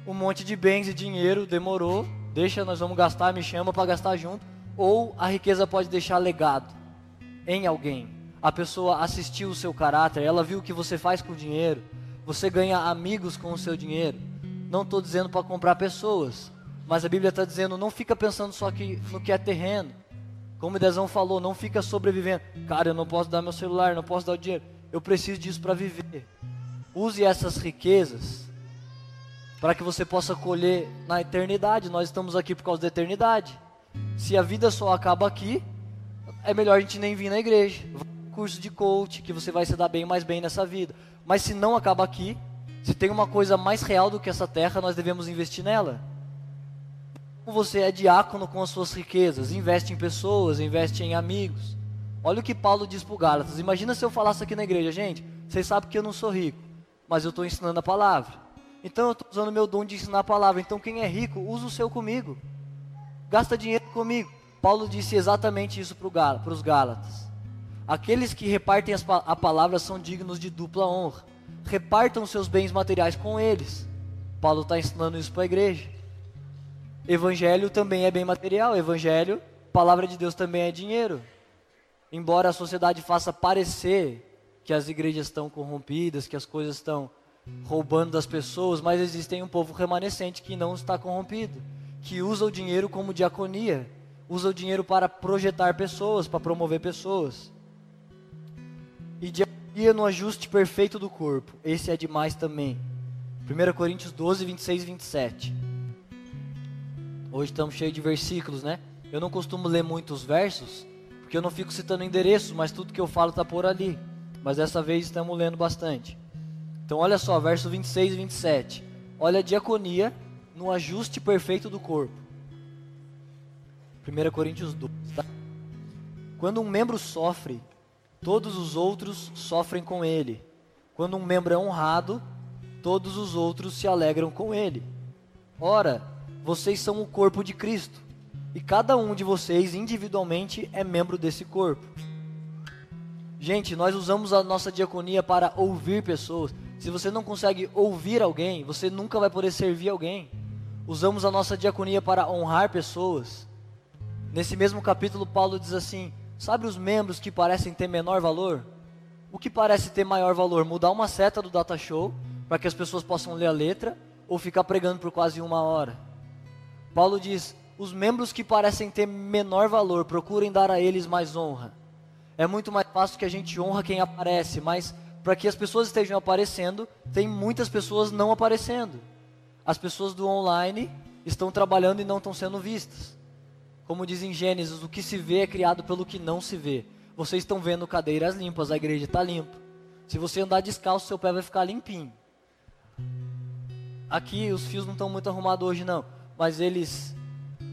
um monte de bens e dinheiro, demorou, deixa, nós vamos gastar, me chama para gastar junto. Ou a riqueza pode deixar legado em alguém. A pessoa assistiu o seu caráter, ela viu o que você faz com o dinheiro, você ganha amigos com o seu dinheiro. Não estou dizendo para comprar pessoas, mas a Bíblia está dizendo não fica pensando só que, no que é terreno. Como o falou, não fica sobrevivendo. Cara, eu não posso dar meu celular, não posso dar o dinheiro. Eu preciso disso para viver. Use essas riquezas para que você possa colher na eternidade. Nós estamos aqui por causa da eternidade. Se a vida só acaba aqui, é melhor a gente nem vir na igreja. Curso de coach, que você vai se dar bem mais bem nessa vida. Mas se não acaba aqui, se tem uma coisa mais real do que essa terra, nós devemos investir nela. Você é diácono com as suas riquezas, investe em pessoas, investe em amigos. Olha o que Paulo diz para Gálatas. Imagina se eu falasse aqui na igreja, gente, vocês sabem que eu não sou rico, mas eu estou ensinando a palavra. Então eu estou usando meu dom de ensinar a palavra. Então quem é rico, usa o seu comigo. Gasta dinheiro comigo. Paulo disse exatamente isso para os Gálatas. Aqueles que repartem a palavra são dignos de dupla honra repartam seus bens materiais com eles. Paulo está ensinando isso para a igreja. Evangelho também é bem material. Evangelho, palavra de Deus também é dinheiro. Embora a sociedade faça parecer que as igrejas estão corrompidas, que as coisas estão roubando das pessoas, mas existe um povo remanescente que não está corrompido, que usa o dinheiro como diaconia, usa o dinheiro para projetar pessoas, para promover pessoas. E diaconia ia no ajuste perfeito do corpo. Esse é demais também. 1 Coríntios 12, 26 e 27. Hoje estamos cheios de versículos, né? Eu não costumo ler muitos versos, porque eu não fico citando endereços, mas tudo que eu falo está por ali. Mas dessa vez estamos lendo bastante. Então olha só, verso 26 e 27. Olha a diaconia no ajuste perfeito do corpo. 1 Coríntios 12, tá? Quando um membro sofre, todos os outros sofrem com ele. Quando um membro é honrado, todos os outros se alegram com ele. Ora, vocês são o corpo de Cristo, e cada um de vocês individualmente é membro desse corpo. Gente, nós usamos a nossa diaconia para ouvir pessoas. Se você não consegue ouvir alguém, você nunca vai poder servir alguém. Usamos a nossa diaconia para honrar pessoas. Nesse mesmo capítulo, Paulo diz assim: Sabe os membros que parecem ter menor valor? O que parece ter maior valor? Mudar uma seta do data show para que as pessoas possam ler a letra ou ficar pregando por quase uma hora? Paulo diz: os membros que parecem ter menor valor, procurem dar a eles mais honra. É muito mais fácil que a gente honra quem aparece, mas para que as pessoas estejam aparecendo, tem muitas pessoas não aparecendo. As pessoas do online estão trabalhando e não estão sendo vistas. Como diz em Gênesis, o que se vê é criado pelo que não se vê. Vocês estão vendo cadeiras limpas, a igreja está limpa. Se você andar descalço, seu pé vai ficar limpinho. Aqui os fios não estão muito arrumados hoje não, mas eles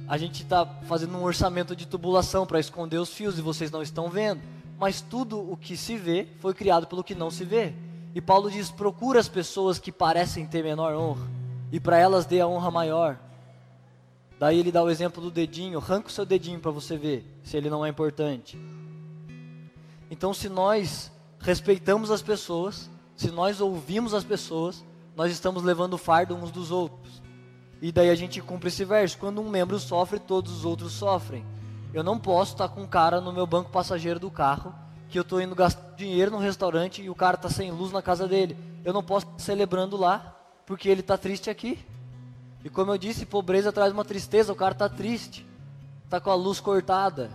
a gente está fazendo um orçamento de tubulação para esconder os fios e vocês não estão vendo mas tudo o que se vê foi criado pelo que não se vê. E Paulo diz: procura as pessoas que parecem ter menor honra, e para elas dê a honra maior. Daí ele dá o exemplo do dedinho: arranca o seu dedinho para você ver se ele não é importante. Então, se nós respeitamos as pessoas, se nós ouvimos as pessoas, nós estamos levando o fardo uns dos outros. E daí a gente cumpre esse verso: quando um membro sofre, todos os outros sofrem. Eu não posso estar com um cara no meu banco passageiro do carro que eu estou indo gastar dinheiro no restaurante e o cara está sem luz na casa dele. Eu não posso estar celebrando lá porque ele está triste aqui. E como eu disse, pobreza traz uma tristeza. O cara está triste, está com a luz cortada.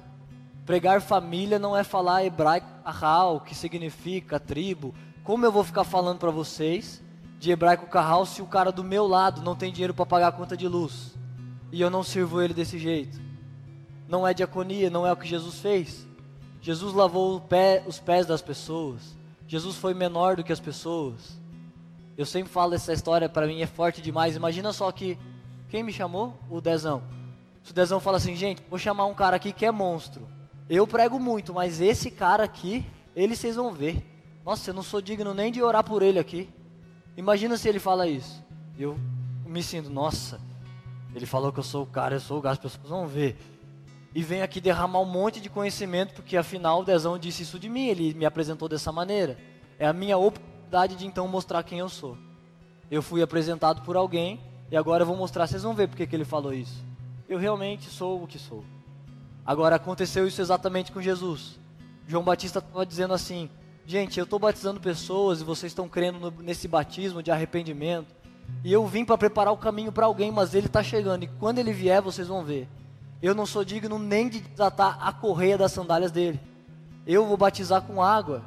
Pregar família não é falar hebraico carral, que significa tribo. Como eu vou ficar falando para vocês de hebraico carral se o cara do meu lado não tem dinheiro para pagar a conta de luz e eu não sirvo ele desse jeito? não é diaconia, não é o que Jesus fez. Jesus lavou pé, os pés das pessoas. Jesus foi menor do que as pessoas. Eu sempre falo essa história, para mim é forte demais. Imagina só que quem me chamou? O Dezão. Se o Dezão fala assim, gente, vou chamar um cara aqui que é monstro. Eu prego muito, mas esse cara aqui, ele vocês vão ver. Nossa, eu não sou digno nem de orar por ele aqui. Imagina se ele fala isso. Eu me sinto, nossa, ele falou que eu sou o cara, eu sou o gato, as pessoas vão ver e venho aqui derramar um monte de conhecimento, porque afinal o Dezão disse isso de mim, ele me apresentou dessa maneira. É a minha oportunidade de então mostrar quem eu sou. Eu fui apresentado por alguém e agora eu vou mostrar, vocês vão ver porque que ele falou isso. Eu realmente sou o que sou. Agora aconteceu isso exatamente com Jesus. João Batista estava dizendo assim: gente, eu estou batizando pessoas e vocês estão crendo no, nesse batismo de arrependimento. E eu vim para preparar o caminho para alguém, mas ele está chegando. E quando ele vier, vocês vão ver. Eu não sou digno nem de desatar a correia das sandálias dele. Eu vou batizar com água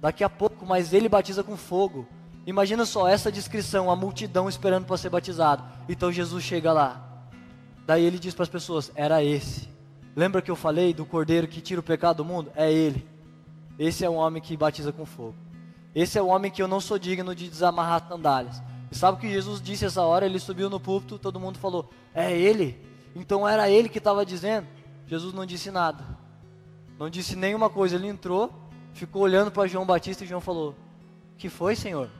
daqui a pouco, mas ele batiza com fogo. Imagina só essa descrição, a multidão esperando para ser batizado. Então Jesus chega lá. Daí ele diz para as pessoas: Era esse. Lembra que eu falei do cordeiro que tira o pecado do mundo? É ele. Esse é o homem que batiza com fogo. Esse é o homem que eu não sou digno de desamarrar sandálias. E sabe o que Jesus disse essa hora? Ele subiu no púlpito, todo mundo falou: É ele. Então era ele que estava dizendo. Jesus não disse nada. Não disse nenhuma coisa. Ele entrou, ficou olhando para João Batista e João falou: Que foi, Senhor?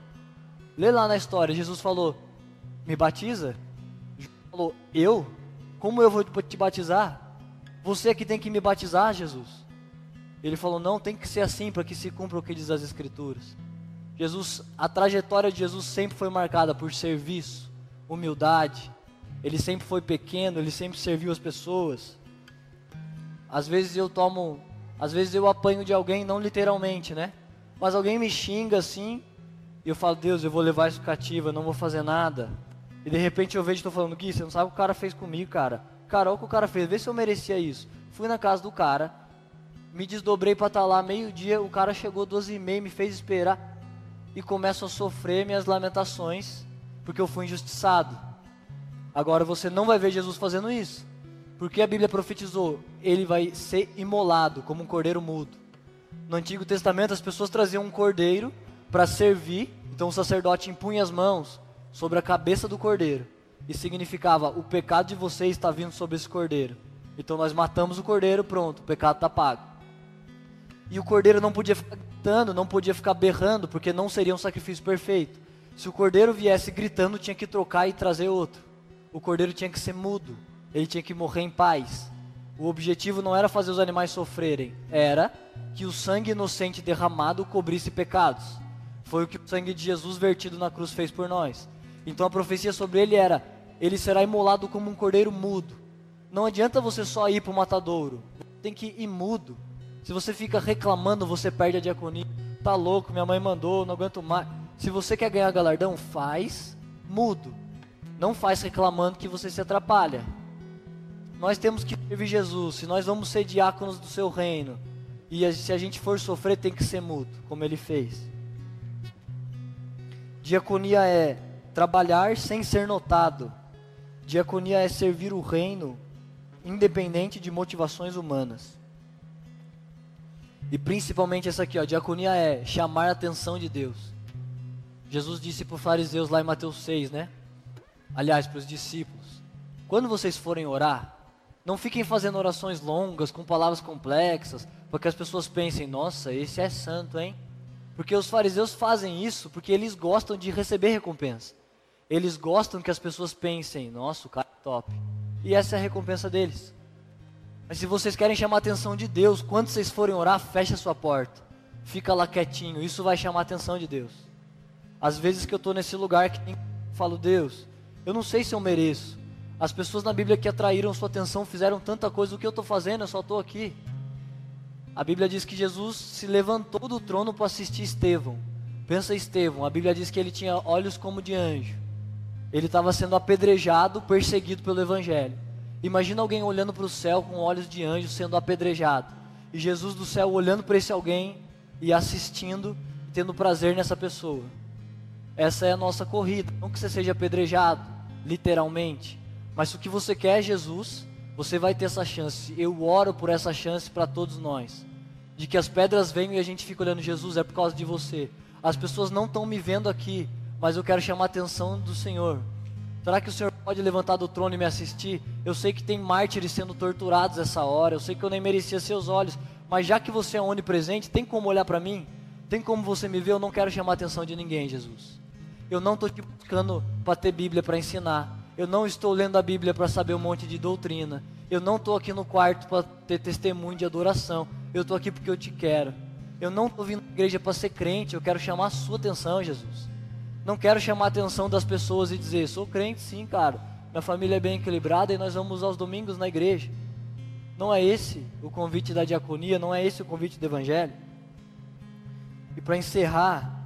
Lê lá na história. Jesus falou: Me batiza? João falou: Eu? Como eu vou te batizar? Você é que tem que me batizar, Jesus. Ele falou: Não, tem que ser assim para que se cumpra o que diz as Escrituras. Jesus, a trajetória de Jesus sempre foi marcada por serviço, humildade, ele sempre foi pequeno, ele sempre serviu as pessoas. Às vezes eu tomo, às vezes eu apanho de alguém, não literalmente, né? Mas alguém me xinga assim, e eu falo, Deus, eu vou levar isso cativo, eu não vou fazer nada. E de repente eu vejo e estou falando, Gui, você não sabe o que o cara fez comigo, cara. Cara, olha o que o cara fez, vê se eu merecia isso. Fui na casa do cara, me desdobrei para estar tá lá meio-dia, o cara chegou 12 e meia, me fez esperar e começo a sofrer minhas lamentações, porque eu fui injustiçado. Agora você não vai ver Jesus fazendo isso. Porque a Bíblia profetizou, ele vai ser imolado como um cordeiro mudo. No Antigo Testamento as pessoas traziam um cordeiro para servir, então o sacerdote impunha as mãos sobre a cabeça do cordeiro e significava o pecado de vocês está vindo sobre esse cordeiro. Então nós matamos o cordeiro, pronto, o pecado está pago. E o cordeiro não podia ficar gritando, não podia ficar berrando, porque não seria um sacrifício perfeito. Se o cordeiro viesse gritando, tinha que trocar e trazer outro. O cordeiro tinha que ser mudo, ele tinha que morrer em paz. O objetivo não era fazer os animais sofrerem, era que o sangue inocente derramado cobrisse pecados. Foi o que o sangue de Jesus vertido na cruz fez por nós. Então a profecia sobre ele era: ele será imolado como um cordeiro mudo. Não adianta você só ir para o matadouro, tem que ir mudo. Se você fica reclamando, você perde a diaconia. Tá louco, minha mãe mandou, não aguento mais. Se você quer ganhar galardão, faz mudo. Não faz reclamando que você se atrapalha. Nós temos que servir Jesus. Se nós vamos ser diáconos do seu reino, e se a gente for sofrer, tem que ser mudo, como ele fez. Diaconia é trabalhar sem ser notado. Diaconia é servir o reino, independente de motivações humanas. E principalmente essa aqui, ó, diaconia é chamar a atenção de Deus. Jesus disse para os fariseus lá em Mateus 6, né? Aliás, para os discípulos: quando vocês forem orar, não fiquem fazendo orações longas, com palavras complexas, para que as pessoas pensem: nossa, esse é santo, hein? Porque os fariseus fazem isso porque eles gostam de receber recompensa. Eles gostam que as pessoas pensem: nossa, o cara é top. E essa é a recompensa deles. Mas se vocês querem chamar a atenção de Deus, quando vocês forem orar, feche a sua porta. Fica lá quietinho, isso vai chamar a atenção de Deus. Às vezes que eu estou nesse lugar que falo, Deus, eu não sei se eu mereço, as pessoas na Bíblia que atraíram sua atenção fizeram tanta coisa, o que eu estou fazendo? Eu só estou aqui. A Bíblia diz que Jesus se levantou do trono para assistir Estevão. Pensa Estevão, a Bíblia diz que ele tinha olhos como de anjo. Ele estava sendo apedrejado, perseguido pelo Evangelho. Imagina alguém olhando para o céu com olhos de anjo sendo apedrejado. E Jesus do céu olhando para esse alguém e assistindo, tendo prazer nessa pessoa. Essa é a nossa corrida. Não que você seja apedrejado, literalmente, mas se o que você quer é Jesus, você vai ter essa chance. Eu oro por essa chance para todos nós. De que as pedras venham e a gente fica olhando Jesus, é por causa de você. As pessoas não estão me vendo aqui, mas eu quero chamar a atenção do Senhor. Será que o Senhor pode levantar do trono e me assistir? Eu sei que tem mártires sendo torturados essa hora, eu sei que eu nem merecia seus olhos, mas já que você é onipresente, tem como olhar para mim? Tem como você me ver? Eu não quero chamar a atenção de ninguém, Jesus. Eu não estou te buscando para ter Bíblia para ensinar. Eu não estou lendo a Bíblia para saber um monte de doutrina. Eu não estou aqui no quarto para ter testemunho de adoração. Eu estou aqui porque eu te quero. Eu não estou vindo à igreja para ser crente. Eu quero chamar a sua atenção, Jesus. Não quero chamar a atenção das pessoas e dizer, sou crente sim, cara. Minha família é bem equilibrada e nós vamos aos domingos na igreja. Não é esse o convite da diaconia, não é esse o convite do evangelho. E para encerrar,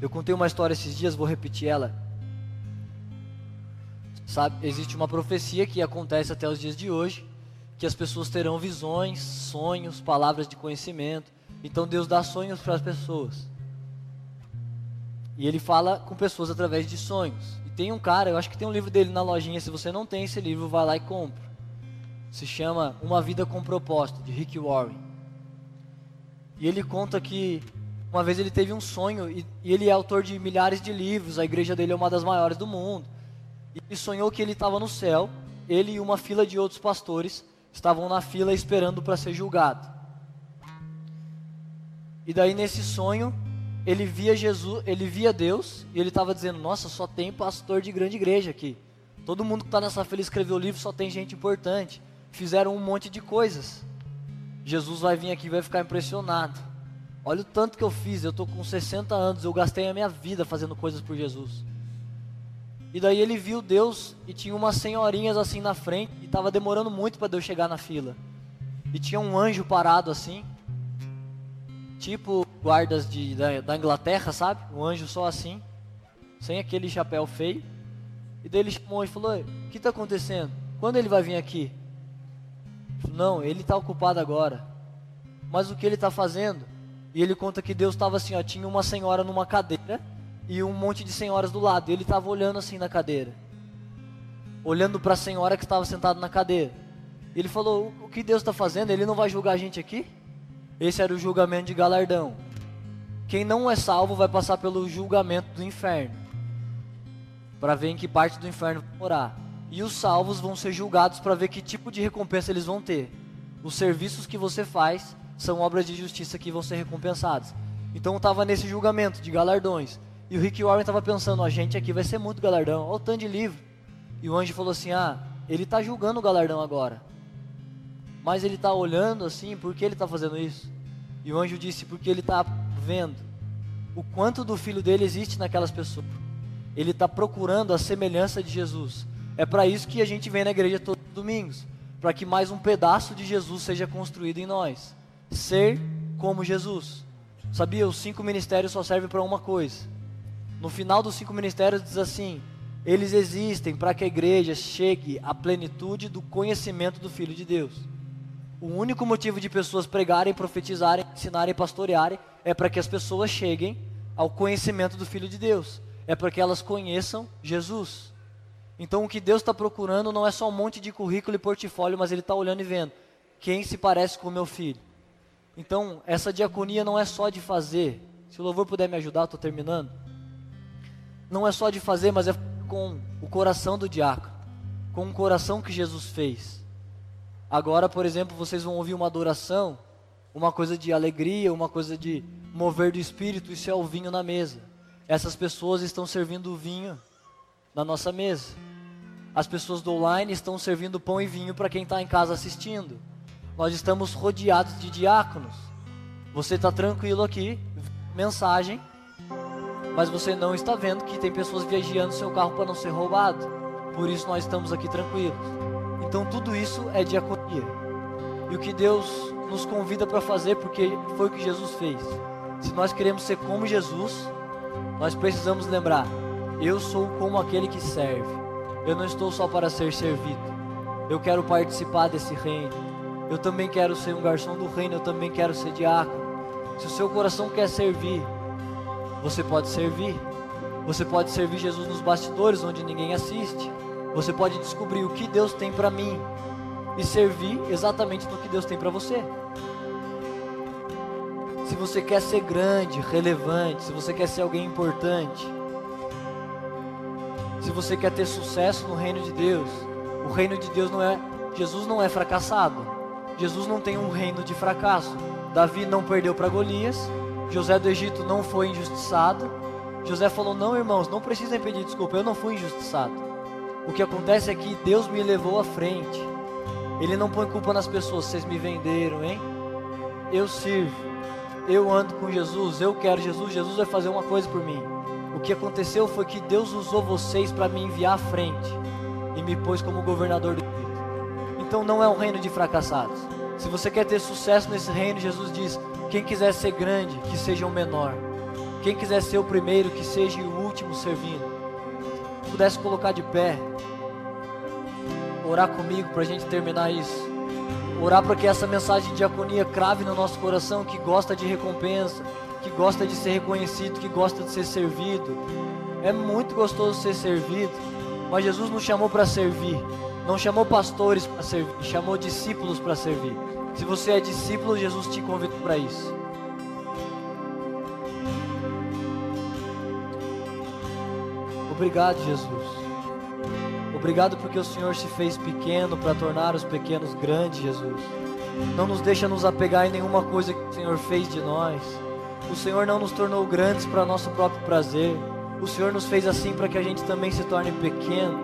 eu contei uma história esses dias, vou repetir ela. Sabe, existe uma profecia que acontece até os dias de hoje, que as pessoas terão visões, sonhos, palavras de conhecimento. Então Deus dá sonhos para as pessoas. E ele fala com pessoas através de sonhos. E tem um cara, eu acho que tem um livro dele na lojinha, se você não tem esse livro, vai lá e compra. Se chama Uma Vida com Propósito, de Rick Warren. E ele conta que uma vez ele teve um sonho, e, e ele é autor de milhares de livros, a igreja dele é uma das maiores do mundo. E sonhou que ele estava no céu, ele e uma fila de outros pastores estavam na fila esperando para ser julgado. E daí nesse sonho, ele via Jesus, ele via Deus e ele estava dizendo: "Nossa, só tem pastor de grande igreja aqui. Todo mundo que está nessa fila escreveu o livro, só tem gente importante. Fizeram um monte de coisas. Jesus vai vir aqui e vai ficar impressionado. Olha o tanto que eu fiz, eu estou com 60 anos, eu gastei a minha vida fazendo coisas por Jesus. E daí ele viu Deus e tinha umas senhorinhas assim na frente e estava demorando muito para Deus chegar na fila. E tinha um anjo parado assim, tipo guardas de, da, da Inglaterra, sabe? Um anjo só assim, sem aquele chapéu feio. E daí ele chamou e falou: O que está acontecendo? Quando ele vai vir aqui? Não, ele está ocupado agora. Mas o que ele está fazendo? E ele conta que Deus estava assim: ó, tinha uma senhora numa cadeira e um monte de senhoras do lado. E ele estava olhando assim na cadeira, olhando para a senhora que estava sentada na cadeira. Ele falou: O que Deus está fazendo? Ele não vai julgar a gente aqui? Esse era o julgamento de galardão. Quem não é salvo vai passar pelo julgamento do inferno, para ver em que parte do inferno morar. E os salvos vão ser julgados para ver que tipo de recompensa eles vão ter. Os serviços que você faz são obras de justiça que vão ser recompensadas. Então estava nesse julgamento de galardões. E o Rick Warren estava pensando, a gente aqui vai ser muito galardão, olha o tanto de livro. E o anjo falou assim, ah, ele está julgando o galardão agora. Mas ele está olhando assim, por que ele está fazendo isso? E o anjo disse, porque ele está vendo o quanto do filho dele existe naquelas pessoas. Ele está procurando a semelhança de Jesus. É para isso que a gente vem na igreja todos os domingos para que mais um pedaço de Jesus seja construído em nós. Ser como Jesus. Sabia? Os cinco ministérios só servem para uma coisa. No final dos cinco ministérios diz assim: eles existem para que a igreja chegue à plenitude do conhecimento do Filho de Deus. O único motivo de pessoas pregarem, profetizarem, ensinarem, pastorearem é para que as pessoas cheguem ao conhecimento do Filho de Deus. É para que elas conheçam Jesus. Então o que Deus está procurando não é só um monte de currículo e portfólio, mas Ele está olhando e vendo quem se parece com o meu filho. Então essa diaconia não é só de fazer. Se o louvor puder me ajudar, estou terminando. Não é só de fazer, mas é com o coração do diácono, com o coração que Jesus fez. Agora, por exemplo, vocês vão ouvir uma adoração, uma coisa de alegria, uma coisa de mover do espírito, isso é o vinho na mesa. Essas pessoas estão servindo o vinho na nossa mesa. As pessoas do online estão servindo pão e vinho para quem está em casa assistindo. Nós estamos rodeados de diáconos. Você está tranquilo aqui, mensagem, mas você não está vendo que tem pessoas viajando seu carro para não ser roubado. Por isso nós estamos aqui tranquilos. Então tudo isso é diaconia. E o que Deus nos convida para fazer, porque foi o que Jesus fez. Se nós queremos ser como Jesus, nós precisamos lembrar: eu sou como aquele que serve. Eu não estou só para ser servido. Eu quero participar desse reino. Eu também quero ser um garçom do reino. Eu também quero ser diácono. Se o seu coração quer servir, você pode servir. Você pode servir Jesus nos bastidores, onde ninguém assiste. Você pode descobrir o que Deus tem para mim e servir exatamente no que Deus tem para você. Se você quer ser grande, relevante, se você quer ser alguém importante, se você quer ter sucesso no reino de Deus, o reino de Deus não é. Jesus não é fracassado. Jesus não tem um reino de fracasso. Davi não perdeu para Golias. José do Egito não foi injustiçado. José falou: Não, irmãos, não precisem pedir desculpa, eu não fui injustiçado. O que acontece é que Deus me levou à frente. Ele não põe culpa nas pessoas, vocês me venderam, hein? Eu sirvo, eu ando com Jesus, eu quero Jesus, Jesus vai fazer uma coisa por mim. O que aconteceu foi que Deus usou vocês para me enviar à frente e me pôs como governador do Egito. Então não é um reino de fracassados. Se você quer ter sucesso nesse reino, Jesus diz: quem quiser ser grande, que seja o menor. Quem quiser ser o primeiro, que seja o último servindo. Se pudesse colocar de pé, orar comigo para a gente terminar isso. Orar para que essa mensagem de diaconia crave no nosso coração que gosta de recompensa, que gosta de ser reconhecido, que gosta de ser servido. É muito gostoso ser servido, mas Jesus nos chamou para servir. Não chamou pastores para servir, chamou discípulos para servir. Se você é discípulo, Jesus te convida para isso. Obrigado, Jesus. Obrigado porque o Senhor se fez pequeno para tornar os pequenos grandes, Jesus. Não nos deixa nos apegar em nenhuma coisa que o Senhor fez de nós. O Senhor não nos tornou grandes para nosso próprio prazer. O Senhor nos fez assim para que a gente também se torne pequeno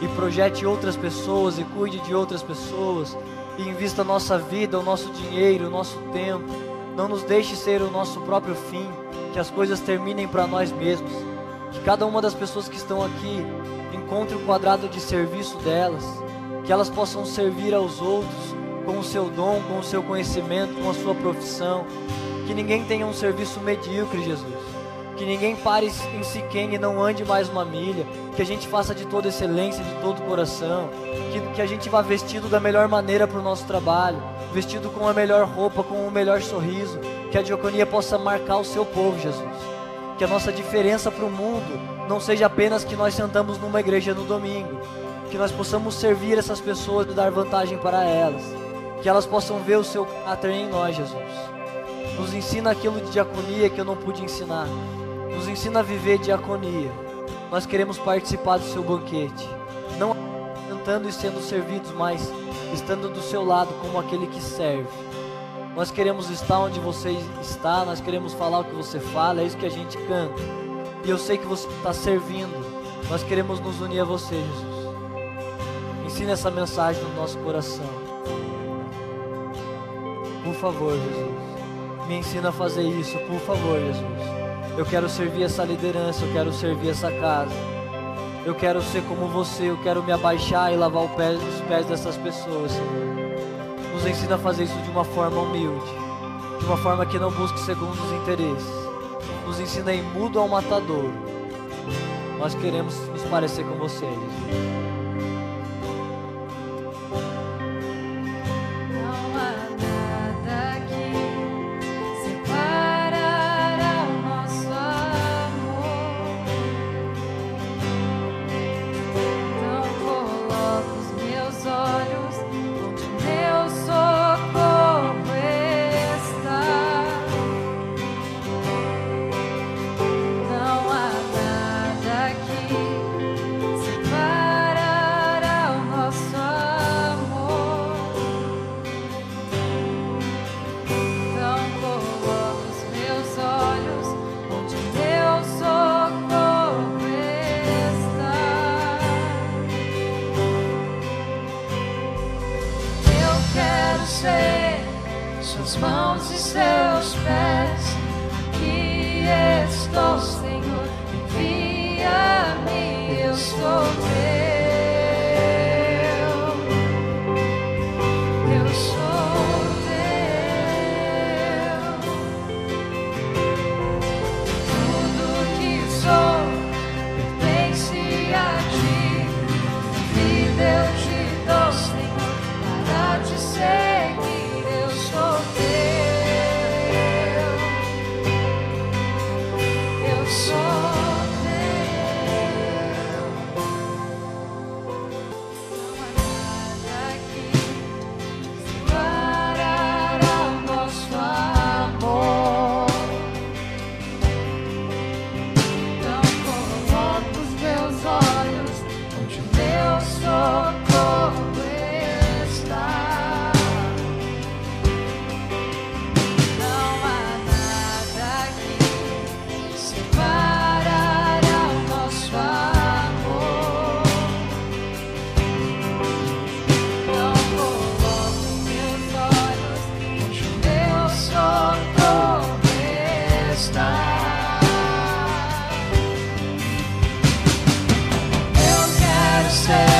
e projete outras pessoas e cuide de outras pessoas e invista a nossa vida, o nosso dinheiro, o nosso tempo. Não nos deixe ser o nosso próprio fim, que as coisas terminem para nós mesmos. Que cada uma das pessoas que estão aqui encontre o quadrado de serviço delas, que elas possam servir aos outros com o seu dom, com o seu conhecimento, com a sua profissão, que ninguém tenha um serviço medíocre, Jesus. Que ninguém pare em Siquém e não ande mais uma milha. Que a gente faça de toda excelência, de todo coração. Que, que a gente vá vestido da melhor maneira para o nosso trabalho. Vestido com a melhor roupa, com o melhor sorriso. Que a diaconia possa marcar o seu povo, Jesus. Que a nossa diferença para o mundo não seja apenas que nós sentamos numa igreja no domingo. Que nós possamos servir essas pessoas e dar vantagem para elas. Que elas possam ver o seu caráter em nós, Jesus. Nos ensina aquilo de diaconia que eu não pude ensinar. Nos ensina a viver diaconia. Nós queremos participar do seu banquete. Não cantando e sendo servidos, mas estando do seu lado como aquele que serve. Nós queremos estar onde você está, nós queremos falar o que você fala, é isso que a gente canta. E eu sei que você está servindo, nós queremos nos unir a você, Jesus. Ensina essa mensagem no nosso coração. Por favor, Jesus. Me ensina a fazer isso, por favor, Jesus. Eu quero servir essa liderança, eu quero servir essa casa. Eu quero ser como você, eu quero me abaixar e lavar os pés dessas pessoas, Senhor. Nos ensina a fazer isso de uma forma humilde, de uma forma que não busque segundo os interesses. Nos ensina a mudo ao matador. Nós queremos nos parecer com você, Jesus.